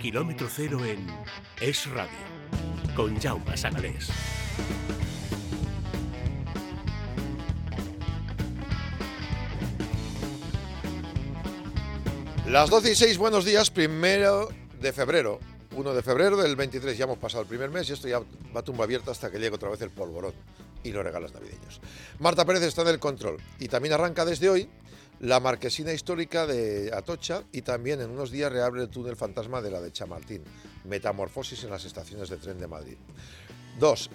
Kilómetro cero en Es Radio, con Jaume Sagalés. Las 12 y 6, buenos días, primero de febrero. 1 de febrero del 23, ya hemos pasado el primer mes y esto ya va tumba abierta hasta que llegue otra vez el polvorón y los regalos navideños. Marta Pérez está en el control y también arranca desde hoy la marquesina histórica de Atocha y también en unos días reabre el túnel fantasma de la de Chamartín, metamorfosis en las estaciones de tren de Madrid. Dos,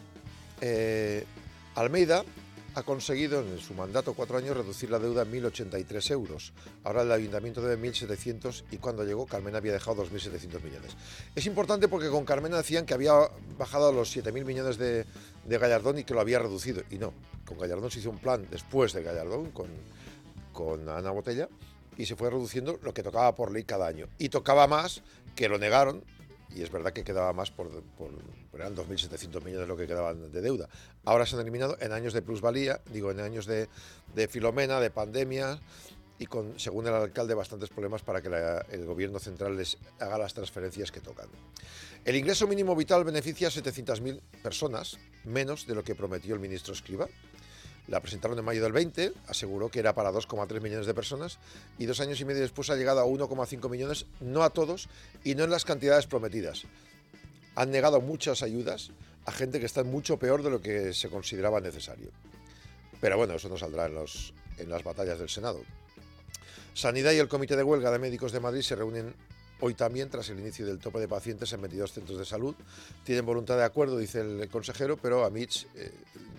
eh, Almeida ha conseguido en su mandato cuatro años reducir la deuda en 1.083 euros. Ahora el ayuntamiento debe 1.700 y cuando llegó Carmena había dejado 2.700 millones. Es importante porque con Carmena decían que había bajado a los 7.000 millones de, de Gallardón y que lo había reducido. Y no, con Gallardón se hizo un plan después de Gallardón, con, con Ana Botella, y se fue reduciendo lo que tocaba por ley cada año. Y tocaba más, que lo negaron, y es verdad que quedaba más por, eran 2.700 millones lo que quedaban de deuda. Ahora se han eliminado en años de plusvalía, digo, en años de, de filomena, de pandemia y con, según el alcalde, bastantes problemas para que el gobierno central les haga las transferencias que tocan. El ingreso mínimo vital beneficia a 700.000 personas, menos de lo que prometió el ministro Escriba. La presentaron en mayo del 20, aseguró que era para 2,3 millones de personas y dos años y medio después ha llegado a 1,5 millones, no a todos y no en las cantidades prometidas. Han negado muchas ayudas a gente que está mucho peor de lo que se consideraba necesario. Pero bueno, eso no saldrá en, los, en las batallas del Senado. Sanidad y el Comité de Huelga de Médicos de Madrid se reúnen hoy también tras el inicio del tope de pacientes en 22 centros de salud. Tienen voluntad de acuerdo, dice el consejero, pero a Mitch eh,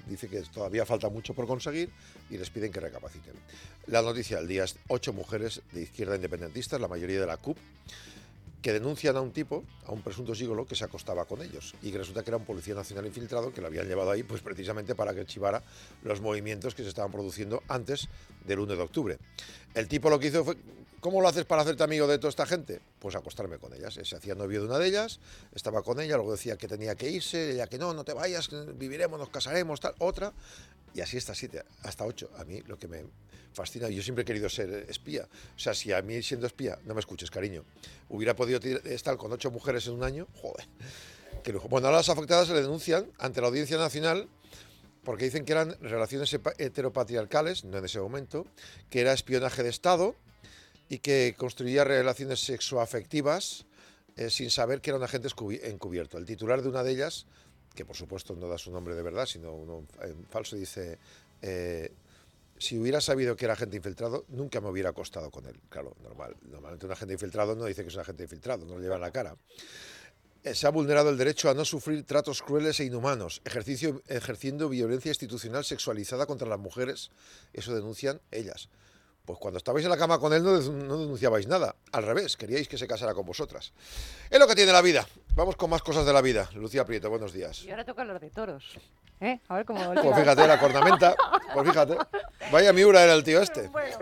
dice que todavía falta mucho por conseguir y les piden que recapaciten. La noticia del día es ocho mujeres de izquierda independentistas, la mayoría de la CUP, que denuncian a un tipo, a un presunto sígolo, que se acostaba con ellos y que resulta que era un policía nacional infiltrado que lo habían llevado ahí pues precisamente para que archivara los movimientos que se estaban produciendo antes del 1 de octubre. El tipo lo que hizo fue, ¿cómo lo haces para hacerte amigo de toda esta gente? Pues acostarme con ellas. Se hacía novio de una de ellas, estaba con ella, luego decía que tenía que irse, ella que no, no te vayas, que viviremos, nos casaremos, tal, otra. Y así hasta siete, hasta ocho. A mí lo que me fascina, yo siempre he querido ser espía. O sea, si a mí siendo espía, no me escuches, cariño, hubiera podido estar con ocho mujeres en un año, joder. Lujo. Bueno, ahora las afectadas se le denuncian ante la Audiencia Nacional porque dicen que eran relaciones heteropatriarcales, no en ese momento, que era espionaje de Estado y que construía relaciones sexoafectivas eh, sin saber que era un agente encubierto. El titular de una de ellas, que por supuesto no da su nombre de verdad, sino uno falso, dice, eh, si hubiera sabido que era agente infiltrado, nunca me hubiera acostado con él. Claro, normal. Normalmente un agente infiltrado no dice que es un agente infiltrado, no lo lleva la cara. Eh, Se ha vulnerado el derecho a no sufrir tratos crueles e inhumanos, ejerciendo violencia institucional sexualizada contra las mujeres. Eso denuncian ellas. Pues cuando estabais en la cama con él no, de- no denunciabais nada. Al revés, queríais que se casara con vosotras. Es lo que tiene la vida. Vamos con más cosas de la vida. Lucía Prieto, buenos días. Y ahora toca hablar de toros. ¿Eh? A ver cómo Pues fíjate, la cornamenta. Pues fíjate. Vaya miura era el tío este. Bueno,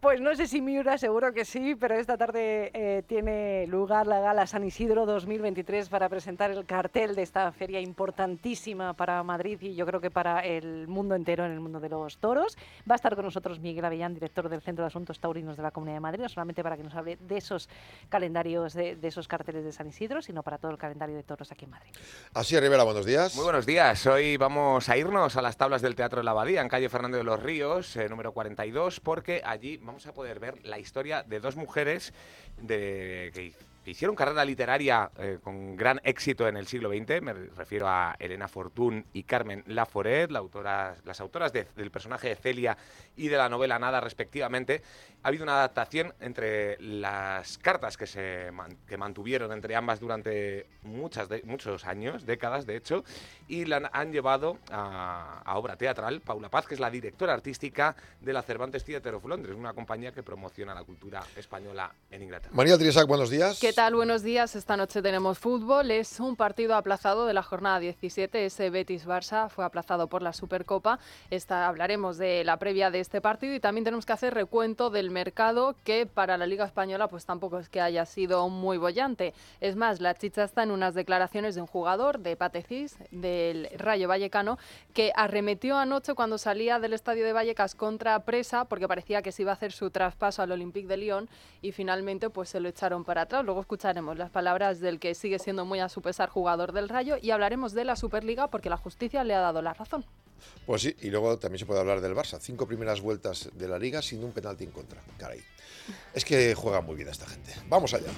pues no sé si Miura, seguro que sí, pero esta tarde eh, tiene lugar la Gala San Isidro 2023 para presentar el cartel de esta feria importantísima para Madrid y yo creo que para el mundo entero en el mundo de los toros. Va a estar con nosotros Miguel Avellán, director del Centro de Asuntos Taurinos de la Comunidad de Madrid, no solamente para que nos hable de esos calendarios, de, de esos carteles de San Isidro, sino para todo el calendario de toros aquí en Madrid. Así Rivera, buenos días. Muy buenos días. Hoy vamos a irnos a las tablas del Teatro de la Abadía, en calle Fernando de los Ríos, eh, número 42, porque allí vamos a poder ver la historia de dos mujeres de, que que hicieron carrera literaria eh, con gran éxito en el siglo XX, me refiero a Elena Fortún y Carmen Laforet, la autora, las autoras del personaje de Celia y de la novela Nada respectivamente, ha habido una adaptación entre las cartas que se que mantuvieron entre ambas durante muchas muchos años, décadas de hecho, y la han llevado a, obra teatral. Paula Paz, que es la directora artística de la Cervantes Theatre of Londres, una compañía que promociona la cultura española en Inglaterra. María Triesac, buenos días. ¿Qué tal? Buenos días. Esta noche tenemos fútbol. Es un partido aplazado de la jornada 17. Ese Betis-Barça fue aplazado por la Supercopa. Esta, hablaremos de la previa de este partido y también tenemos que hacer recuento del mercado que para la Liga Española pues tampoco es que haya sido muy bollante. Es más, la chicha está en unas declaraciones de un jugador de Patecís, del Rayo Vallecano, que arremetió anoche cuando salía del estadio de Vallecas contra Presa porque parecía que se iba a hacer su traspaso al Olympique de Lyon y finalmente pues se lo echaron para atrás. Luego escucharemos las palabras del que sigue siendo muy a su pesar jugador del Rayo y hablaremos de la Superliga porque la justicia le ha dado la razón. Pues sí, y luego también se puede hablar del Barça. Cinco primeras vueltas de la liga sin un penalti en contra. Caray. Es que juega muy bien esta gente. Vamos allá.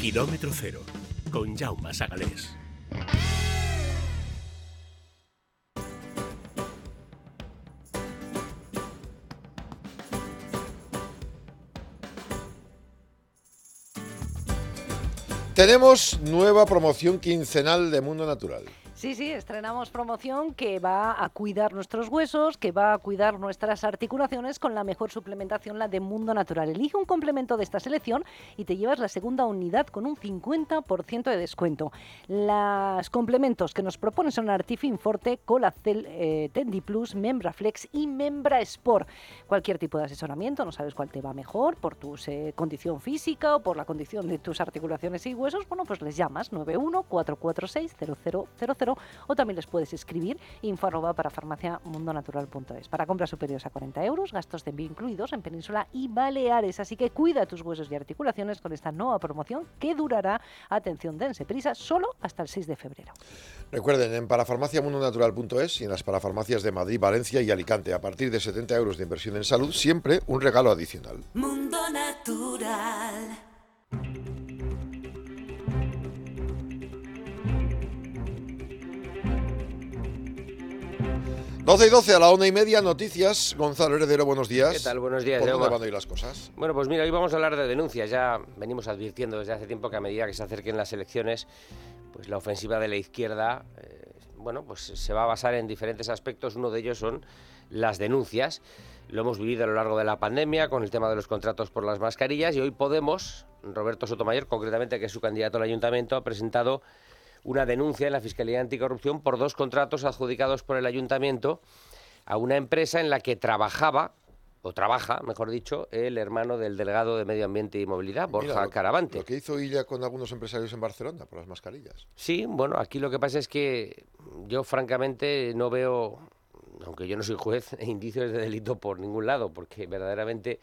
Kilómetro cero, con Jaume Sagalés. Tenemos nueva promoción quincenal de Mundo Natural. Sí, sí, estrenamos promoción que va a cuidar nuestros huesos, que va a cuidar nuestras articulaciones con la mejor suplementación, la de Mundo Natural. Elige un complemento de esta selección y te llevas la segunda unidad con un 50% de descuento. Los complementos que nos proponen son Artifin Forte, Colacel, eh, Tendi Plus, Membra Flex y Membra Sport. Cualquier tipo de asesoramiento, no sabes cuál te va mejor por tu eh, condición física o por la condición de tus articulaciones y huesos, bueno, pues les llamas 91 446 0000 o también les puedes escribir info para farmaciamundonatural.es. Para compras superiores a 40 euros, gastos de envío incluidos en Península y Baleares. Así que cuida tus huesos y articulaciones con esta nueva promoción que durará, atención, dense prisa, solo hasta el 6 de febrero. Recuerden, en parafarmaciamundonatural.es y en las parafarmacias de Madrid, Valencia y Alicante, a partir de 70 euros de inversión en salud, siempre un regalo adicional. Mundo Natural. 12 y 12 a la una y media, noticias. Gonzalo Heredero, buenos días. ¿Qué tal? Buenos días. ¿Por dónde van a ir las cosas? Bueno, pues mira, hoy vamos a hablar de denuncias. Ya venimos advirtiendo desde hace tiempo que a medida que se acerquen las elecciones, pues la ofensiva de la izquierda, eh, bueno, pues se va a basar en diferentes aspectos. Uno de ellos son las denuncias. Lo hemos vivido a lo largo de la pandemia con el tema de los contratos por las mascarillas y hoy Podemos, Roberto Sotomayor, concretamente, que es su candidato al ayuntamiento, ha presentado una denuncia en la Fiscalía Anticorrupción por dos contratos adjudicados por el ayuntamiento a una empresa en la que trabajaba o trabaja, mejor dicho, el hermano del delegado de Medio Ambiente y Movilidad, Borja Caravante. Lo que hizo Illa con algunos empresarios en Barcelona por las mascarillas. Sí, bueno, aquí lo que pasa es que yo francamente no veo, aunque yo no soy juez, indicios de delito por ningún lado, porque verdaderamente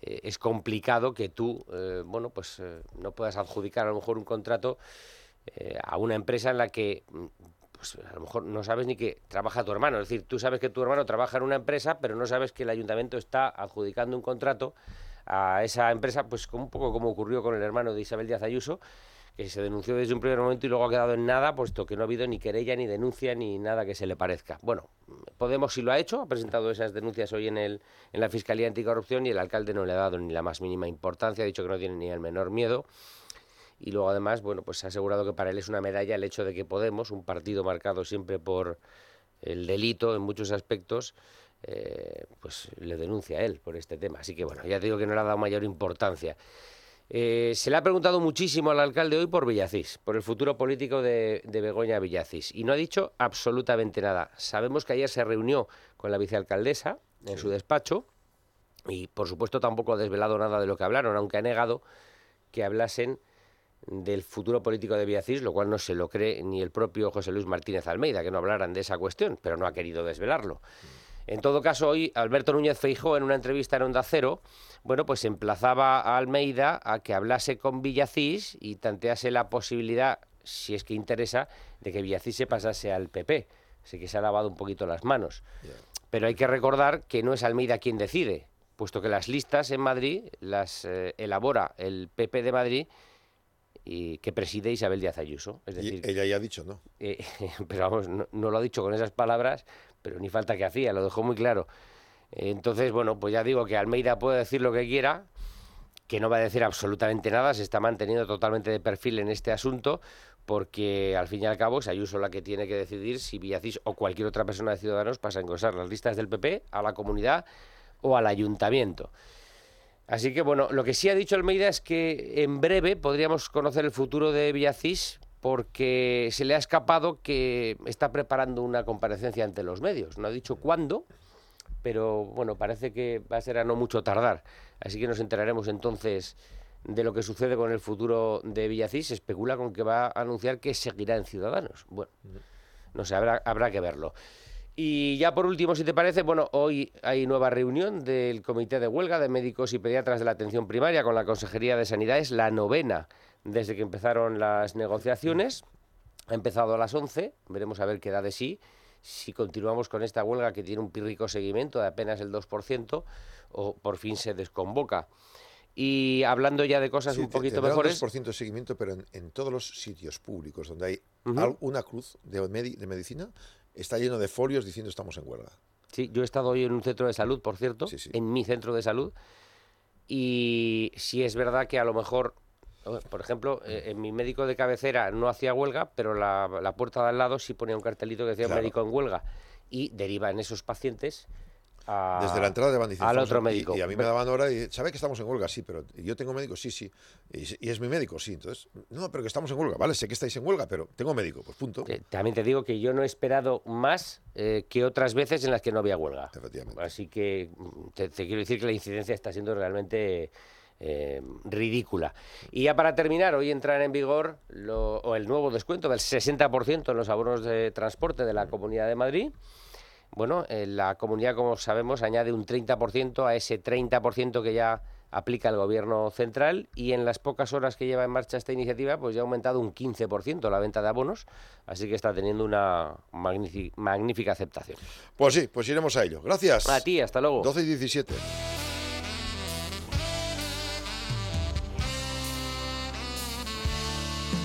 eh, es complicado que tú, eh, bueno, pues eh, no puedas adjudicar a lo mejor un contrato eh, a una empresa en la que mm, pues a lo mejor no sabes ni que trabaja tu hermano. Es decir, tú sabes que tu hermano trabaja en una empresa, pero no sabes que el ayuntamiento está adjudicando un contrato a esa empresa, pues un poco como ocurrió con el hermano de Isabel Díaz Ayuso, que se denunció desde un primer momento y luego ha quedado en nada, puesto que no ha habido ni querella, ni denuncia, ni nada que se le parezca. Bueno, Podemos sí lo ha hecho, ha presentado esas denuncias hoy en, el, en la Fiscalía Anticorrupción y el alcalde no le ha dado ni la más mínima importancia, ha dicho que no tiene ni el menor miedo y luego además, bueno, pues ha asegurado que para él es una medalla el hecho de que Podemos, un partido marcado siempre por el delito en muchos aspectos, eh, pues le denuncia a él por este tema. Así que bueno, ya te digo que no le ha dado mayor importancia. Eh, se le ha preguntado muchísimo al alcalde hoy por Villacís, por el futuro político de, Begoña Villacís, y no ha dicho absolutamente nada. Sabemos que ayer se reunió con la vicealcaldesa en su despacho y, por supuesto, tampoco ha desvelado nada de lo que hablaron, aunque ha negado que hablasen del futuro político de Villacís, lo cual no se lo cree ni el propio José Luis Martínez Almeida, que no hablaran de esa cuestión, pero no ha querido desvelarlo. En todo caso, hoy Alberto Núñez Feijó, en una entrevista en Onda Cero, bueno, pues emplazaba a Almeida a que hablase con Villacís y tantease la posibilidad, si es que interesa, de que Villacís se pasase al PP. Así que se ha lavado un poquito las manos. Pero hay que recordar que no es Almeida quien decide, puesto que las listas en Madrid las eh, elabora el PP de Madrid y que preside Isabel Díaz Ayuso. Es decir, y ella ya ha dicho no. eh, pero vamos, no, no lo ha dicho con esas palabras, pero ni falta que hacía, lo dejó muy claro. Entonces, bueno, pues ya digo que Almeida puede decir lo que quiera, que no va a decir absolutamente nada, se está manteniendo totalmente de perfil en este asunto, porque al fin y al cabo es Ayuso la que tiene que decidir si Villacís o cualquier otra persona de Ciudadanos pasa a engrosar las listas del PP a la comunidad o al ayuntamiento. Así que bueno, lo que sí ha dicho Almeida es que en breve podríamos conocer el futuro de Villacís porque se le ha escapado que está preparando una comparecencia ante los medios. No ha dicho cuándo, pero bueno, parece que va a ser a no mucho tardar. Así que nos enteraremos entonces de lo que sucede con el futuro de Villacís. Se especula con que va a anunciar que seguirá en Ciudadanos. Bueno, no sé, habrá, habrá que verlo. Y ya por último, si te parece, bueno, hoy hay nueva reunión del Comité de Huelga de Médicos y Pediatras de la Atención Primaria con la Consejería de Sanidad. Es la novena desde que empezaron las negociaciones. Ha empezado a las 11, veremos a ver qué da de sí. Si continuamos con esta huelga que tiene un pírrico seguimiento de apenas el 2%, o por fin se desconvoca. Y hablando ya de cosas Sí, un poquito tendrá un mejores. 2% de seguimiento, pero en, en todos los sitios públicos donde hay al- una cruz de medicina, está lleno de folios diciendo estamos en huelga. Sí, yo he estado hoy en un centro de salud, por cierto, Sí, sí. en mi centro de salud, y sí es verdad que a lo mejor, por ejemplo, eh, en mi médico de cabecera no hacía huelga, pero la, la puerta de al lado sí ponía un cartelito que decía Claro. médico en huelga, y derivan esos pacientes a- Desde la entrada de van diciendo, al "Estamos otro en-". Y- médico. Y, a mí me daban hora y ¿sabe que estamos en huelga? Sí, pero yo tengo médico, sí, sí. Y, y es mi médico, sí. Entonces, no, pero que estamos en huelga. Vale, sé que estáis en huelga, pero tengo médico, pues punto. También te digo que yo no he esperado más eh, que otras veces en las que no había huelga. Efectivamente. Así que te, te quiero decir que la incidencia está siendo realmente eh, ridícula. Y ya para terminar, hoy entran en vigor lo- o el nuevo descuento del 60% en los abonos de transporte de la Comunidad de Madrid. Bueno, la comunidad, como sabemos, añade un 30% a ese 30% que ya aplica el gobierno central y en las pocas horas que lleva en marcha esta iniciativa, pues ya ha aumentado un 15% la venta de abonos, así que está teniendo una magnífi- magnífica aceptación. Pues sí, pues iremos a ello. Gracias. A ti, hasta luego. 12 y 17.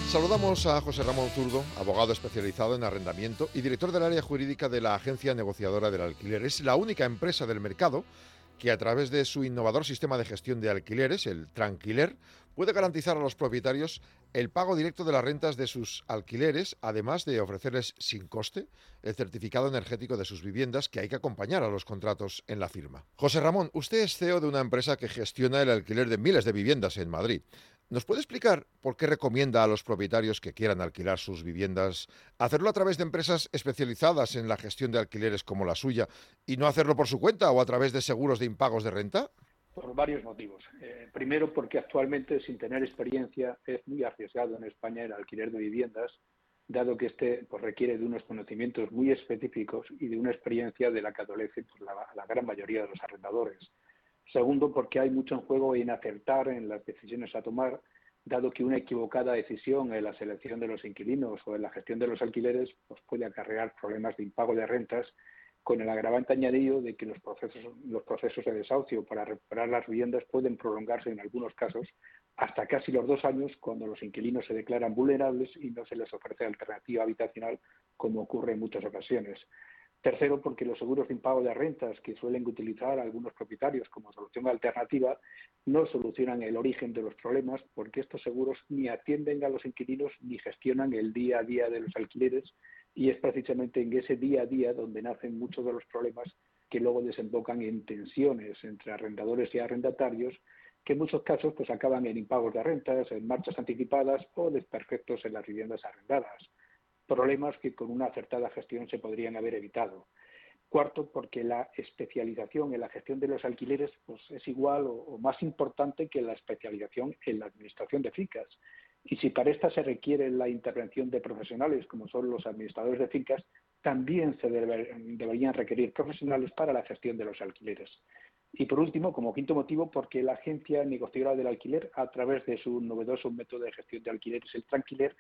Saludamos a José Ramón Zurdo, abogado especializado en arrendamiento y director del área jurídica de la Agencia Negociadora del Alquiler. Es la única empresa del mercado que a través de su innovador sistema de gestión de alquileres, el Tranquiler, puede garantizar a los propietarios el pago directo de las rentas de sus alquileres, además de ofrecerles sin coste el certificado energético de sus viviendas que hay que acompañar a los contratos en la firma. José Ramón, usted es CEO de una empresa que gestiona el alquiler de miles de viviendas en Madrid. ¿Nos puede explicar por qué recomienda a los propietarios que quieran alquilar sus viviendas hacerlo a través de empresas especializadas en la gestión de alquileres como la suya y no hacerlo por su cuenta o a través de seguros de impagos de renta? Por varios motivos. Eh, primero, porque actualmente, sin tener experiencia, es muy arriesgado en España el alquiler de viviendas, dado que este pues, requiere de unos conocimientos muy específicos y de una experiencia de la que adolece pues, la, la gran mayoría de los arrendadores. Segundo, porque hay mucho en juego en acertar en las decisiones a tomar, dado que una equivocada decisión en la selección de los inquilinos o en la gestión de los alquileres pues puede acarrear problemas de impago de rentas con el agravante añadido de que los procesos, los procesos de desahucio para recuperar las viviendas pueden prolongarse en algunos casos hasta casi los dos años cuando los inquilinos se declaran vulnerables y no se les ofrece alternativa habitacional como ocurre en muchas ocasiones. Tercero, porque los seguros de impago de rentas que suelen utilizar algunos propietarios como solución alternativa no solucionan el origen de los problemas porque estos seguros ni atienden a los inquilinos ni gestionan el día a día de los alquileres y es precisamente en ese día a día donde nacen muchos de los problemas que luego desembocan en tensiones entre arrendadores y arrendatarios que en muchos casos pues acaban en impagos de rentas, en marchas anticipadas o desperfectos en las viviendas arrendadas problemas que con una acertada gestión se podrían haber evitado. Cuarto, porque la especialización en la gestión de los alquileres pues, es igual o, más importante que la especialización en la administración de fincas. Y si para esta se requiere la intervención de profesionales, como son los administradores de fincas, también se debe, deberían requerir profesionales para la gestión de los alquileres. Y por último, como quinto motivo, porque la agencia negociadora del alquiler, a través de su novedoso método de gestión de alquileres, el Tranquiler,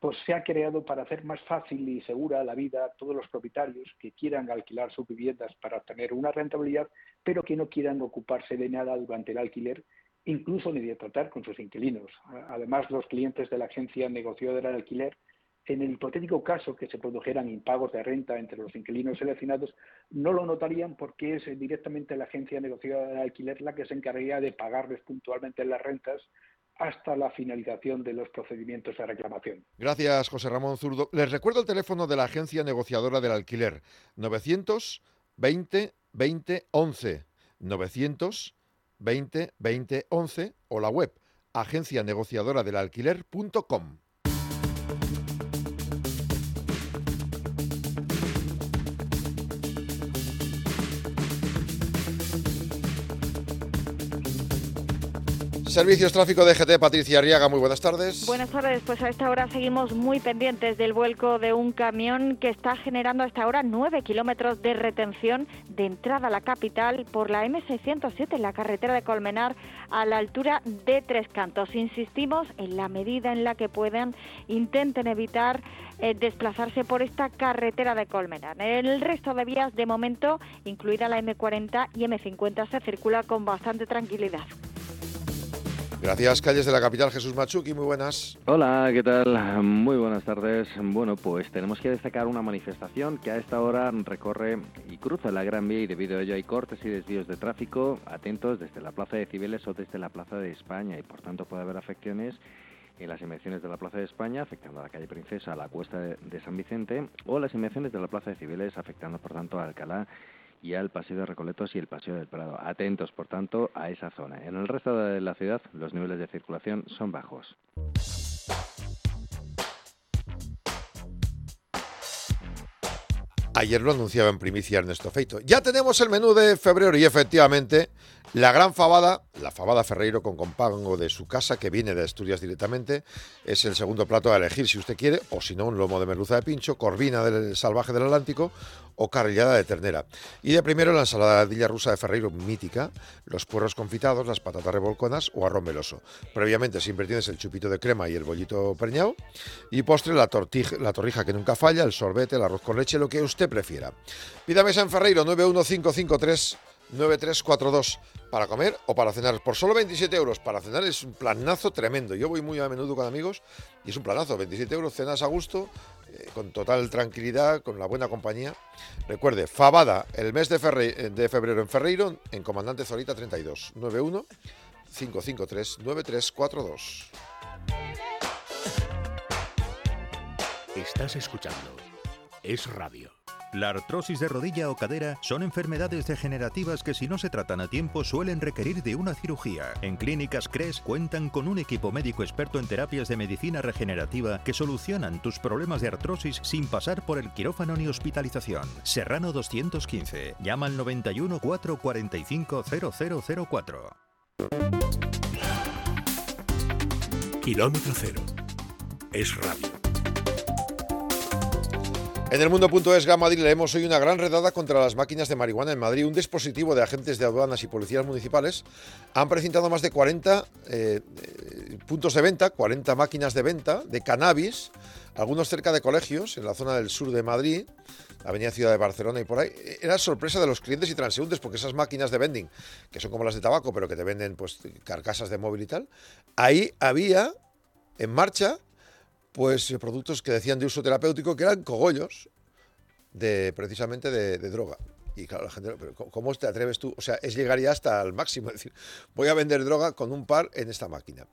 pues se ha creado para hacer más fácil y segura la vida a todos los propietarios que quieran alquilar sus viviendas para obtener una rentabilidad, pero que no quieran ocuparse de nada durante el alquiler, incluso ni de tratar con sus inquilinos. Además, los clientes de la agencia negociadora de alquiler en el hipotético caso que se produjeran impagos de renta entre los inquilinos seleccionados, no lo notarían porque es directamente la agencia negociadora de alquiler la que se encargaría de pagarles puntualmente las rentas hasta la finalización de los procedimientos de reclamación. Gracias, José Ramón Zurdo. Les recuerdo el teléfono de la agencia negociadora del alquiler, 920 20 11, 920 20 11 o la web agencianegociadoradelalquiler.com. Servicios Tráfico de GT, Patricia Arriaga, muy buenas tardes. Buenas tardes, pues a esta hora seguimos muy pendientes del vuelco de un camión que está generando hasta ahora nueve kilómetros de retención de entrada a la capital por la M607 en la carretera de Colmenar a la altura de Tres Cantos. Insistimos en la medida en la que puedan, intenten evitar eh, desplazarse por esta carretera de Colmenar. En el resto de vías, de momento, incluida la M40 y M50, se circula con bastante tranquilidad. Gracias, calles de la capital, Jesús Machuki, muy buenas. Hola, ¿qué tal? Muy buenas tardes. Bueno, pues tenemos que destacar una manifestación que a esta hora recorre y cruza la Gran Vía y debido a ello hay cortes y desvíos de tráfico. Atentos desde la Plaza de Cibeles o desde la Plaza de España y por tanto puede haber afecciones en las inmediaciones de la Plaza de España, afectando a la calle Princesa, a la Cuesta de San Vicente, o las inmediaciones de la Plaza de Cibeles, afectando por tanto a Alcalá y al Paseo de Recoletos y el Paseo del Prado. Atentos, por tanto, a esa zona. En el resto de la ciudad, los niveles de circulación son bajos. Ayer lo anunciaba en primicia Ernesto Feito. Ya tenemos el menú de febrero y efectivamente la gran fabada, la fabada Ferreiro con compango de su casa que viene de Asturias directamente, es el segundo plato a elegir si usted quiere, o si no un lomo de merluza de pincho, corvina del salvaje del Atlántico o carrillada de ternera. Y de primero la ensaladilla rusa de Ferreiro mítica, los puerros confitados, las patatas revolconas o arroz meloso. Previamente siempre tienes el chupito de crema y el bollito preñado. Y postre la, la torrija que nunca falla, el sorbete, el arroz con leche, lo que usted prefiera. Pídame en Ferreiro 91553 9342 para comer o para cenar. Por solo 27 euros para cenar es un planazo tremendo. Yo voy muy a menudo con amigos y es un planazo. 27 euros, cenas a gusto, eh, con total tranquilidad, con la buena compañía. Recuerde, Fabada, el mes de, de febrero en Ferreiro, en Comandante Zorita 32, 91 553 9342. Estás escuchando. Es radio. La artrosis de rodilla o cadera son enfermedades degenerativas que si no se tratan a tiempo suelen requerir de una cirugía. En Clínicas CRES cuentan con un equipo médico experto en terapias de medicina regenerativa que solucionan tus problemas de artrosis sin pasar por el quirófano ni hospitalización. Serrano 215. Llama al 91 445 0004. Kilómetro cero. Es radio. En el mundo.es Madrid leemos hoy una gran redada contra las máquinas de marihuana en Madrid. Un dispositivo de agentes de aduanas y policías municipales han precintado más de 40 eh, eh, puntos de venta, 40 máquinas de venta de cannabis, algunos cerca de colegios en la zona del sur de Madrid, Avenida Ciudad de Barcelona y por ahí. Era sorpresa de los clientes y transeúntes porque esas máquinas de vending, que son como las de tabaco, pero que te venden pues carcasas de móvil y tal, ahí había en marcha pues eh, productos que decían de uso terapéutico que eran cogollos de precisamente de, droga. Y claro, la gente, pero ¿cómo te atreves tú? O sea, es llegar ya hasta el máximo. Es decir, voy a vender droga con un par en esta máquina.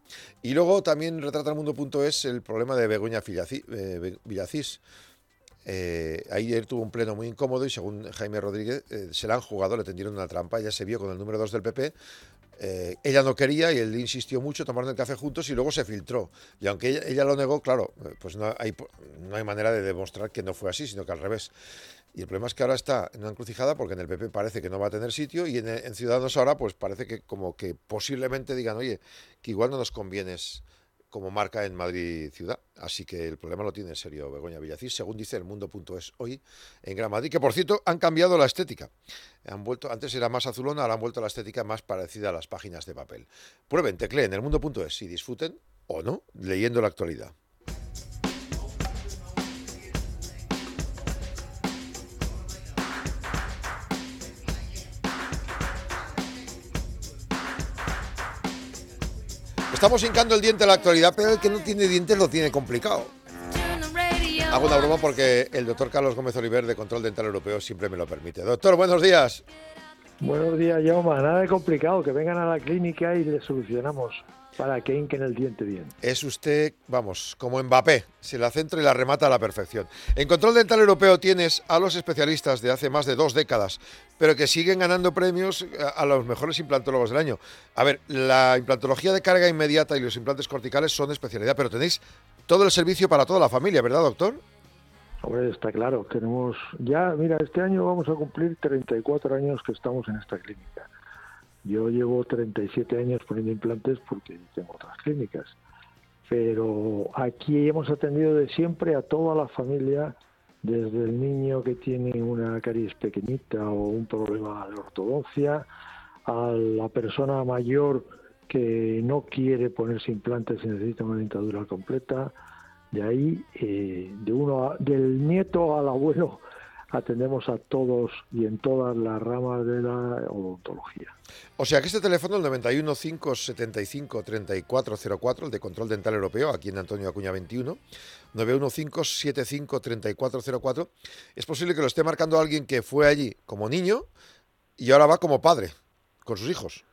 Y luego también retrata el mundo.es el problema de Begoña eh, Villacís. Eh, ayer tuvo un pleno muy incómodo y según Jaime Rodríguez eh, se la han jugado, le tendieron una trampa. Ella se vio con el número 2 del PP eh, ella no quería y él insistió mucho tomando el café juntos y luego se filtró. Y aunque ella, lo negó, claro, eh, pues no hay, no hay manera de demostrar que no fue así, sino que al revés. Y el problema es que ahora está en una encrucijada porque en el PP parece que no va a tener sitio y en, Ciudadanos ahora pues parece que como que posiblemente digan, oye, que igual no nos convienes como marca en Madrid ciudad. Así que el problema lo tiene en serio Begoña Villacís, según dice el mundo.es hoy en Gran Madrid, que por cierto han cambiado la estética. Han vuelto, antes era más azulona, ahora han vuelto a la estética más parecida a las páginas de papel. Prueben, tecleen el mundo.es y disfruten o no leyendo la actualidad. Estamos hincando el diente en la actualidad, pero el que no tiene dientes lo tiene complicado. Hago una broma porque el doctor Carlos Gómez Oliver de Control Dental Europeo siempre me lo permite. Doctor, buenos días. Buenos días, Jaume. Nada de complicado, que vengan a la clínica y les solucionamos para que hinquen el diente bien. Es usted, vamos, como Mbappé, se la centra y la remata a la perfección. En Control Dental Europeo tienes a los especialistas de hace más de dos décadas, pero que siguen ganando premios a los mejores implantólogos del año. A ver, la implantología de carga inmediata y los implantes corticales son especialidad, pero tenéis todo el servicio para toda la familia, ¿verdad, doctor? Hombre, está claro, tenemos ya, mira, este año vamos a cumplir 34 años que estamos en esta clínica. Yo llevo 37 años poniendo implantes porque tengo otras clínicas. Pero aquí hemos atendido de siempre a toda la familia, desde el niño que tiene una caries pequeñita o un problema de ortodoncia, a la persona mayor que no quiere ponerse implantes y necesita una dentadura completa. De ahí, eh, de uno del nieto al abuelo, atendemos a todos y en todas las ramas de la odontología. O sea que este teléfono, el 91 575 3404, el de Control Dental Europeo, aquí en Antonio Acuña 21, 91 575 3404, es posible que lo esté marcando alguien que fue allí como niño y ahora va como padre con sus hijos.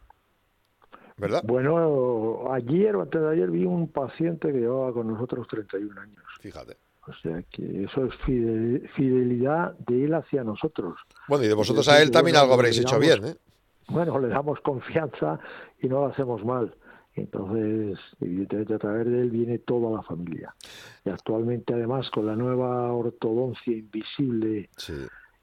¿Verdad? Bueno, ayer o antes de ayer vi un paciente que llevaba con nosotros 31 años. Fíjate. O sea que eso es fidelidad de él hacia nosotros. Bueno, y de vosotros a él también algo habréis hecho bien, ¿eh? Bueno, le damos confianza y no lo hacemos mal. Entonces, evidentemente a través de él viene toda la familia. Y actualmente, además, con la nueva ortodoncia invisible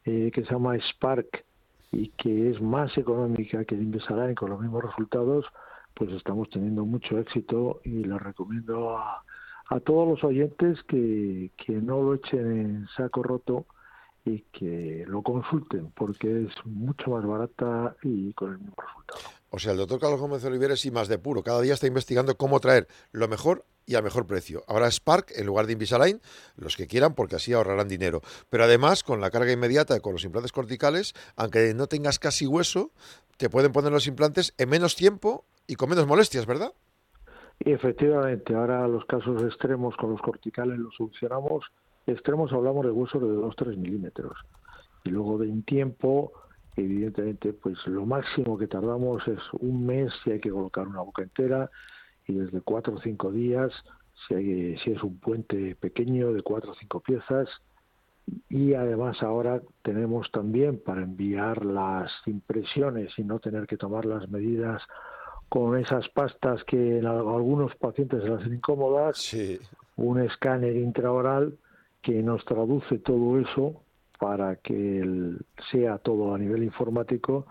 eh, que se llama Spark y que es más económica que el Invisalign con los mismos resultados, pues estamos teniendo mucho éxito y le recomiendo a, a todos los oyentes que, que no lo echen en saco roto y que lo consulten porque es mucho más barata y con el mismo resultado. O sea, el doctor Carlos Gómez Oliveira es y más de puro. Cada día está investigando cómo traer lo mejor y a mejor precio. Ahora Spark en lugar de Invisalign, los que quieran, porque así ahorrarán dinero. Pero además, con la carga inmediata con los implantes corticales, aunque no tengas casi hueso, te pueden poner los implantes en menos tiempo y con menos molestias, ¿verdad? Y efectivamente, ahora los casos extremos con los corticales los solucionamos. Extremos hablamos de huesos de 2-3 milímetros. Y luego de un tiempo, evidentemente, pues lo máximo que tardamos es un mes si hay que colocar una boca entera y desde 4 o 5 días si, hay, si es un puente pequeño de 4 o 5 piezas. Y además ahora tenemos también para enviar las impresiones y no tener que tomar las medidas con esas pastas que en algunos pacientes se las hacen incómodas, un escáner intraoral que nos traduce todo eso para que sea todo a nivel informático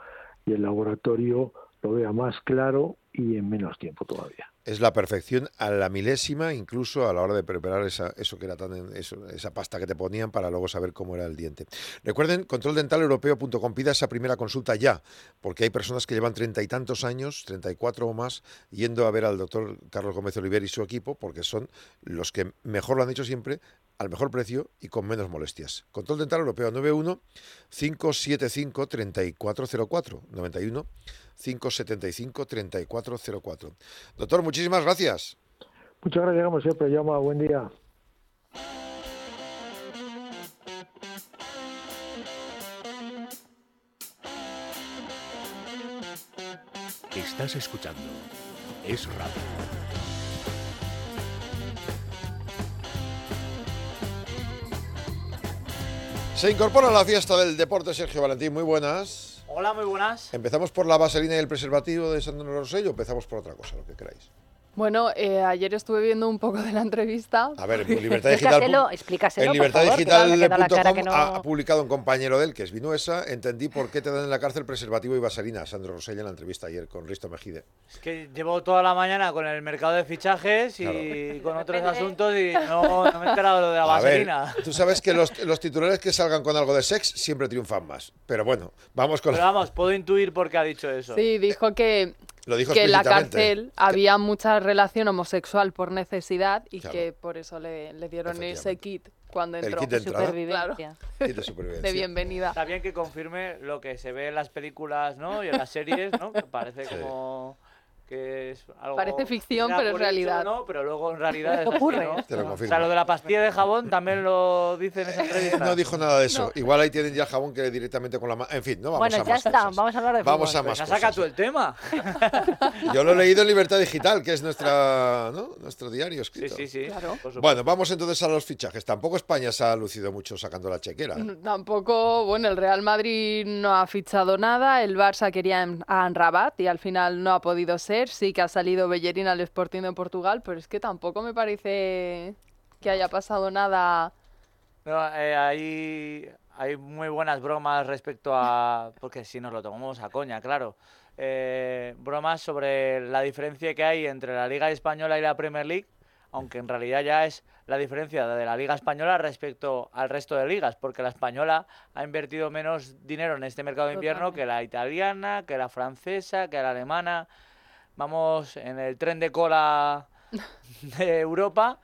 y el laboratorio lo vea más claro y en menos tiempo todavía es la perfección a la milésima, incluso a la hora de preparar esa, eso que era tan, esa pasta que te ponían para luego saber cómo era el diente. Recuerden, controldentaleuropeo.com, pida esa primera consulta ya, porque hay personas que llevan treinta y tantos años, 34 o más, yendo a ver al doctor Carlos Gómez Oliver y su equipo, porque son los que mejor lo han hecho siempre, al mejor precio y con menos molestias. Control Dental Europeo 91 575 3404 91 575 3404. Doctor, muchísimas gracias. Muchas gracias, como siempre, llama. Buen día. Estás escuchando Es Radio. Se incorpora a la fiesta del deporte Sergio Valentín. Muy buenas. Hola, muy buenas. ¿Empezamos por la vaselina y el preservativo de Sandro Rosello o empezamos por otra cosa, lo que queráis? Bueno, eh, ayer estuve viendo un poco de la entrevista. A ver, en Libertad Digital. explícaselo, en Libertad Digital.com ha publicado un compañero de él, que es Vinuesa. Entendí por qué te dan en la cárcel preservativo y vaselina, Sandro Rosella, en la entrevista ayer con Risto Mejide. Es que llevo toda la mañana con el mercado de fichajes y con otros asuntos y no, me he enterado lo de la vaselina. tú sabes que los, los, titulares que salgan con algo de sex siempre triunfan más. Pero bueno, vamos con. Pero vamos, puedo intuir por qué ha dicho eso. Sí, dijo que que en la cárcel había mucha relación homosexual por necesidad y que por eso le, dieron ese kit cuando entró. El kit de supervivencia. de, bienvenida. Está bien que confirme lo que se ve en las películas ¿no? y en las series, ¿no? que parece como que es algo... Parece ficción, pero es hecho, realidad. ¿no? Pero luego en realidad es Ocurre. así, ¿no? Te lo O sea, lo de la pastilla de jabón también lo dice en esa entrevista. No dijo nada de eso. Igual ahí tienen ya jabón que directamente con la mano. En fin, no vamos bueno, a ya más está, cosas. vamos a hablar de Vamos fútbol. a más Pues saca tú el tema. Yo lo he leído en Libertad Digital, que es nuestra, ¿no? nuestro diario Sí, escrito. sí, sí. Claro. por supuesto. Bueno, vamos entonces a los fichajes. Tampoco España se ha lucido mucho sacando la chequera. ¿eh? Tampoco, bueno, el Real Madrid no ha fichado nada, el Barça quería en- a Anrabat y al final no ha podido ser, sí que ha salido Bellerín al Sporting de Portugal, pero es que tampoco me parece que haya pasado nada. No, eh, hay, hay muy buenas bromas respecto a... Porque si nos lo tomamos a coña, claro. Eh, bromas sobre la diferencia que hay entre la Liga Española y la Premier League, aunque en realidad ya es la diferencia de la Liga Española respecto al resto de ligas, porque la Española ha invertido menos dinero en este mercado de invierno que la italiana, que la francesa, que la alemana. Vamos en el tren de cola de Europa.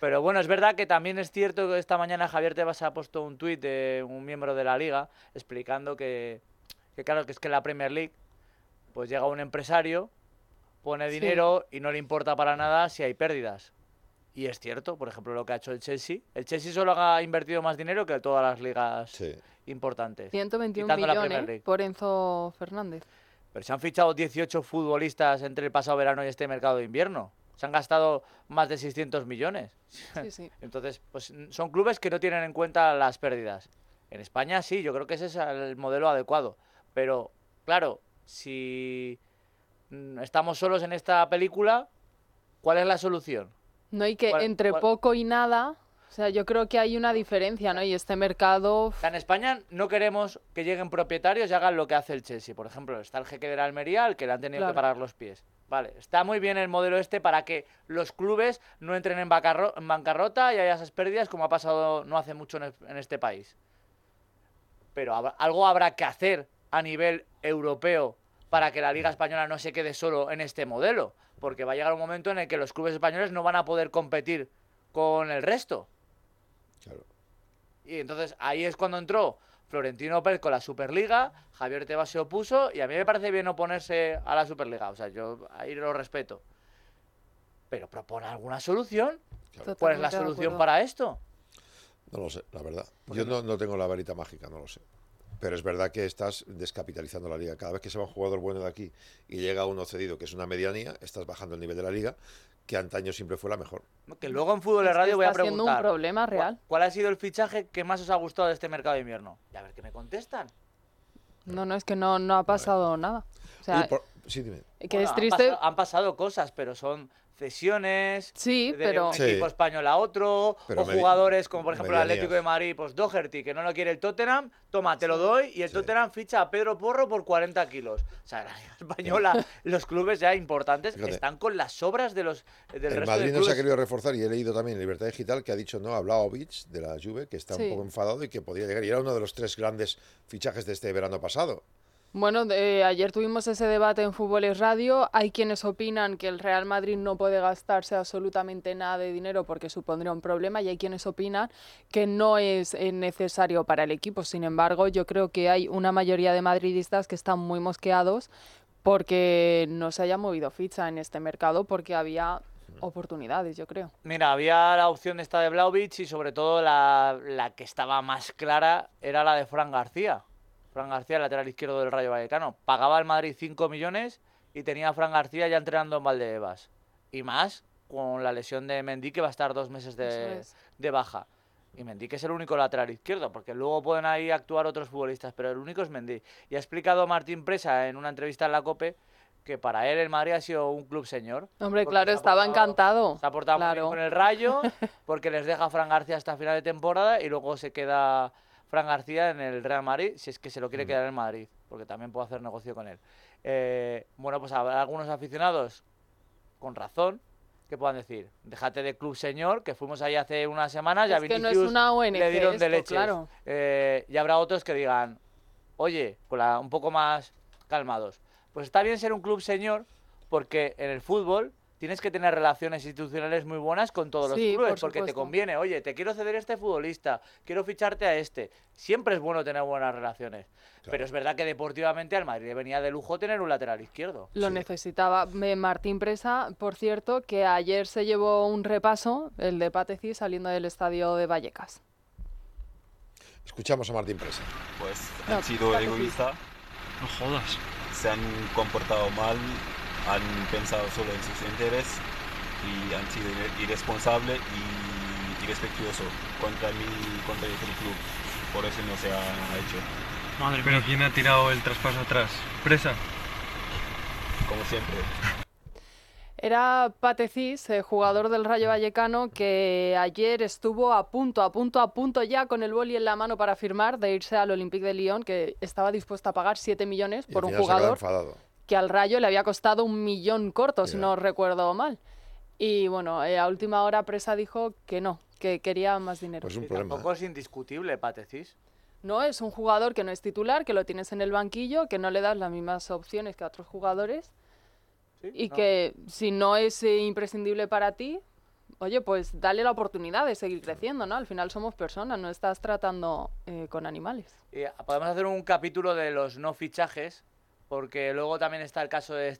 Pero bueno, es verdad que también es cierto que esta mañana Javier Tebas ha puesto un tuit de un miembro de la liga explicando que, que claro, que es que en la Premier League pues llega un empresario, pone Sí. dinero y no le importa para nada si hay pérdidas. Y es cierto, por ejemplo, lo que ha hecho el Chelsea. El Chelsea solo ha invertido más dinero que todas las ligas importantes. 121 quitando la Premier millones League. por Enzo Fernández. Pero se han fichado 18 futbolistas entre el pasado verano y este mercado de invierno. Se han gastado más de 600 millones. Sí, sí. Entonces, pues son clubes que no tienen en cuenta las pérdidas. En España sí, yo creo que ese es el modelo adecuado. Pero, claro, si mm, estamos solos en esta película, ¿cuál es la solución? No hay que ¿Cuál- entre poco y nada, o sea, yo creo que hay una diferencia, ¿no? Y este mercado, O sea, en España no queremos que lleguen propietarios y hagan lo que hace el Chelsea. Por ejemplo, está el jeque de la Almería, al que le han tenido Claro. que parar los pies. Vale, está muy bien el modelo este para que los clubes no entren en, bancarro- en bancarrota y haya esas pérdidas como ha pasado no hace mucho en, es- en este país. Pero algo habrá que hacer a nivel europeo para que la Liga Española no se quede solo en este modelo. Porque va a llegar un momento en el que los clubes españoles no van a poder competir con el resto. Y entonces ahí es cuando entró Florentino Pérez con la Superliga, Javier Tebas se opuso y a mí me parece bien oponerse a la Superliga. O sea, yo ahí lo respeto. Pero propone alguna solución. ¿Cuál es la solución para esto? No lo sé, la verdad. Yo no, no tengo la varita mágica, no lo sé. Pero es verdad que estás descapitalizando la liga. Cada vez que se va un jugador bueno de aquí y llega uno cedido, que es una medianía, estás bajando el nivel de la liga, que antaño siempre fue la mejor. Que luego en Fútbol de Es que Radio voy a está siendo un preguntar. problema ¿cuál- real. ¿Cuál ha sido el fichaje que más os ha gustado de este mercado de invierno? Y a ver qué me contestan. no, no, es que no, no ha pasado nada. O sea, por- Sí, dime. que Bueno, es han triste. pasado- Han pasado, cosas, pero son cesiones Sí, de pero- un Sí. equipo español a otro, Pero o jugadores como por ejemplo el. Atlético de Madrid, pues Doherty, que no lo quiere el Tottenham, toma, te lo doy, y el Tottenham ficha a Pedro Porro por 40 kilos. O sea, la Liga española, los clubes ya importantes Fíjate. están con las sobras de los del El resto Madrid de no se ha querido reforzar y he leído también en Libertad Digital que ha dicho no a Vlahovic de la Juve, que está Sí. un poco enfadado y que podía llegar. Y era uno de los tres grandes fichajes de este verano pasado. Bueno, de- ayer tuvimos ese debate en Fútbol es Radio. Hay quienes opinan que el Real Madrid no puede gastarse absolutamente nada de dinero porque supondría un problema y hay quienes opinan que no es eh, necesario para el equipo. Sin embargo, yo creo que hay una mayoría de madridistas que están muy mosqueados porque no se haya movido ficha en este mercado porque había oportunidades, yo creo. Mira, había la opción esta de Vlaovic y sobre todo la, la que estaba más clara era la de Fran García. Fran García, lateral izquierdo del Rayo Vallecano. Pagaba el Madrid 5 millones y tenía a Fran García ya entrenando en Valdebebas. Y más con la lesión de Mendy que va a estar dos meses de, es. de baja. Y Mendy que es el único lateral izquierdo, porque luego pueden ahí actuar otros futbolistas, pero el único es Mendy. Y ha explicado Martín Presa en una entrevista en la COPE que para él el Madrid ha sido un club señor. Hombre, claro, se estaba portado- encantado. se ha portado muy bien Claro. con el Rayo, porque les deja Fran García hasta final de temporada y luego se queda Fran García en el Real Madrid, si es que se lo quiere quedar en Madrid, porque también puedo hacer negocio con él. Eh, bueno, pues habrá algunos aficionados, con razón, que puedan decir, déjate de club señor, que fuimos ahí hace unas semanas, ya que no es Vinicius una ONG le dieron de leches. claro. Eh, y habrá otros que digan, oye, con la- un poco más calmados. Pues está bien ser un club señor, porque en el fútbol tienes que tener relaciones institucionales muy buenas con todos Sí, los clubes, por porque te conviene, oye, te quiero ceder este futbolista, quiero ficharte a este. Siempre es bueno tener buenas relaciones. Pero es verdad que deportivamente al Madrid le venía de lujo tener un lateral izquierdo. Lo necesitaba. Martín Presa, por cierto, que ayer se llevó un repaso, el de Pateci, saliendo del estadio de Vallecas. Escuchamos a Martín Presa. Pues No, han sido Pateci. egoístas. No jodas. Se han comportado mal, han pensado solo en sus intereses y han sido irre- irresponsables y irrespetuosos contra mí, contra el club. Por eso no se ha hecho. Madre Pero ¿quién ha tirado el traspaso atrás? ¿Presa? Como siempre. Era Patecís, eh, jugador del Rayo Vallecano, que ayer estuvo a punto, a punto, a punto ya con el boli en la mano para firmar de irse al Olympique de Lyon, que estaba dispuesto a pagar 7 millones Y por al un final se que al Rayo le había costado un millón corto, si no recuerdo mal. Y bueno, eh, a última hora Presa dijo que no, que quería más dinero. Pues un problema. tampoco es indiscutible, Patecís. No, es un jugador que no es titular, que lo tienes en el banquillo, que no le das las mismas opciones que a otros jugadores y no. que si no es eh, imprescindible para ti, oye, pues dale la oportunidad de seguir creciendo, ¿no? Al final somos personas, no estás tratando eh, con animales. Y podemos hacer un capítulo de los no fichajes, porque luego también está el caso de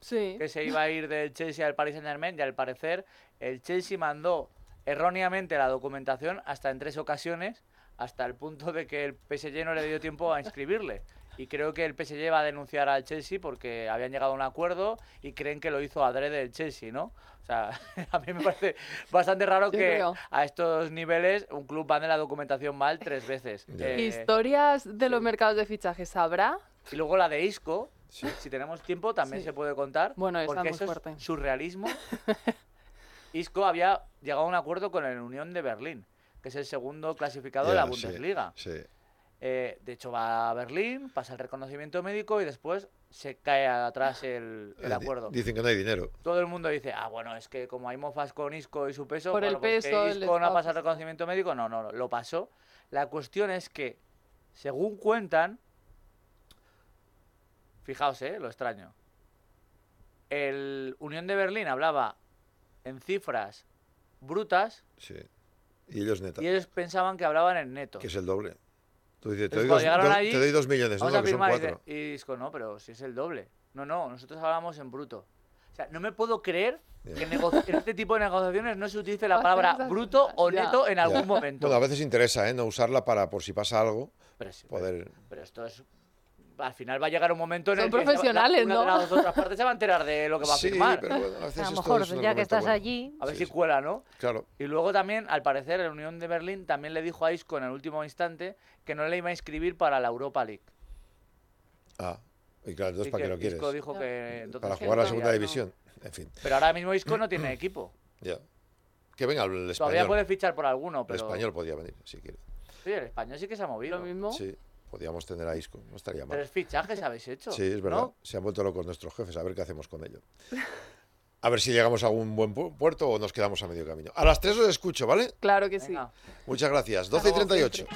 Sí. que se iba a ir del Chelsea al Paris Saint Germain y al parecer el Chelsea mandó erróneamente la documentación hasta en tres ocasiones, hasta el punto de que el PSG no le dio tiempo a inscribirle. Y creo que el PSG va a denunciar al Chelsea porque habían llegado a un acuerdo y creen que lo hizo adrede el Chelsea, ¿no? O sea, a mí me parece bastante raro Yo que creo. a estos niveles un club mande la documentación mal tres veces. Eh, Historias de los mercados de fichajes, ¿habrá? Y luego la de Isco, si tenemos tiempo, también Sí. se puede contar. Bueno, porque eso fuerte. es surrealismo. Isco había llegado a un acuerdo con el Unión de Berlín, que es el segundo clasificado de la Bundesliga. sí. Eh, de hecho, va a Berlín, pasa el reconocimiento médico y después se cae atrás el, el Eh, acuerdo. Dicen que no hay dinero. Todo el mundo dice, ah, bueno, es que como hay mofas con Isco y su peso, Por el bueno, pues que peso, el Isco no ha pasado el reconocimiento médico. No, no, no, lo pasó. La cuestión es que, según cuentan, fijaos, eh, lo extraño. El Unión de Berlín hablaba en cifras brutas Sí. Y ellos neta. y ellos pensaban que hablaban en neto. Que es el doble. Tú dices, te Entonces, doy, cuando dos, do- allí, te doy dos millones, no, vamos no, a que son firmar, y cuatro. dice- Y Isco, no, pero si es el doble. No, no, nosotros hablamos en bruto. O sea, no me puedo creer que en, este tipo de negociaciones no se utilice la palabra bruto o neto en algún momento. Bueno, a veces interesa, ¿eh? No usarla para, por si pasa algo, Pero sí, poder... Pero esto es. Al final va a llegar un momento en Son el que se va- profesionales, una ¿no? de las otras partes se va a enterar de lo que va a Sí, firmar. pero bueno, a veces A lo esto mejor, es ya que estás bueno. allí, A ver Sí, si sí. cuela, ¿no? Claro. Y luego también, al parecer, la Unión de Berlín también le dijo a Isco en el último instante que no le iba a inscribir para la Europa League. Ah, y claro, entonces ¿para que qué lo quieres? Isco dijo que entonces Para jugar a la segunda división. En fin, Pero ahora mismo Isco no tiene equipo. ya. Que venga el español. Todavía puede fichar por alguno, El pero. español podía venir, si quiere. Sí, el español sí que se ha movido. Lo mismo. Sí, podíamos tener a Isco, no estaría mal. Tres fichajes habéis hecho. Sí, es verdad. ¿no? Se han vuelto locos nuestros jefes, a ver qué hacemos con ello. A ver si llegamos a un buen pu- puerto o nos quedamos a medio camino. A las 3 os escucho, ¿vale? Claro que sí. Venga. Muchas gracias. 12 y luego, 38.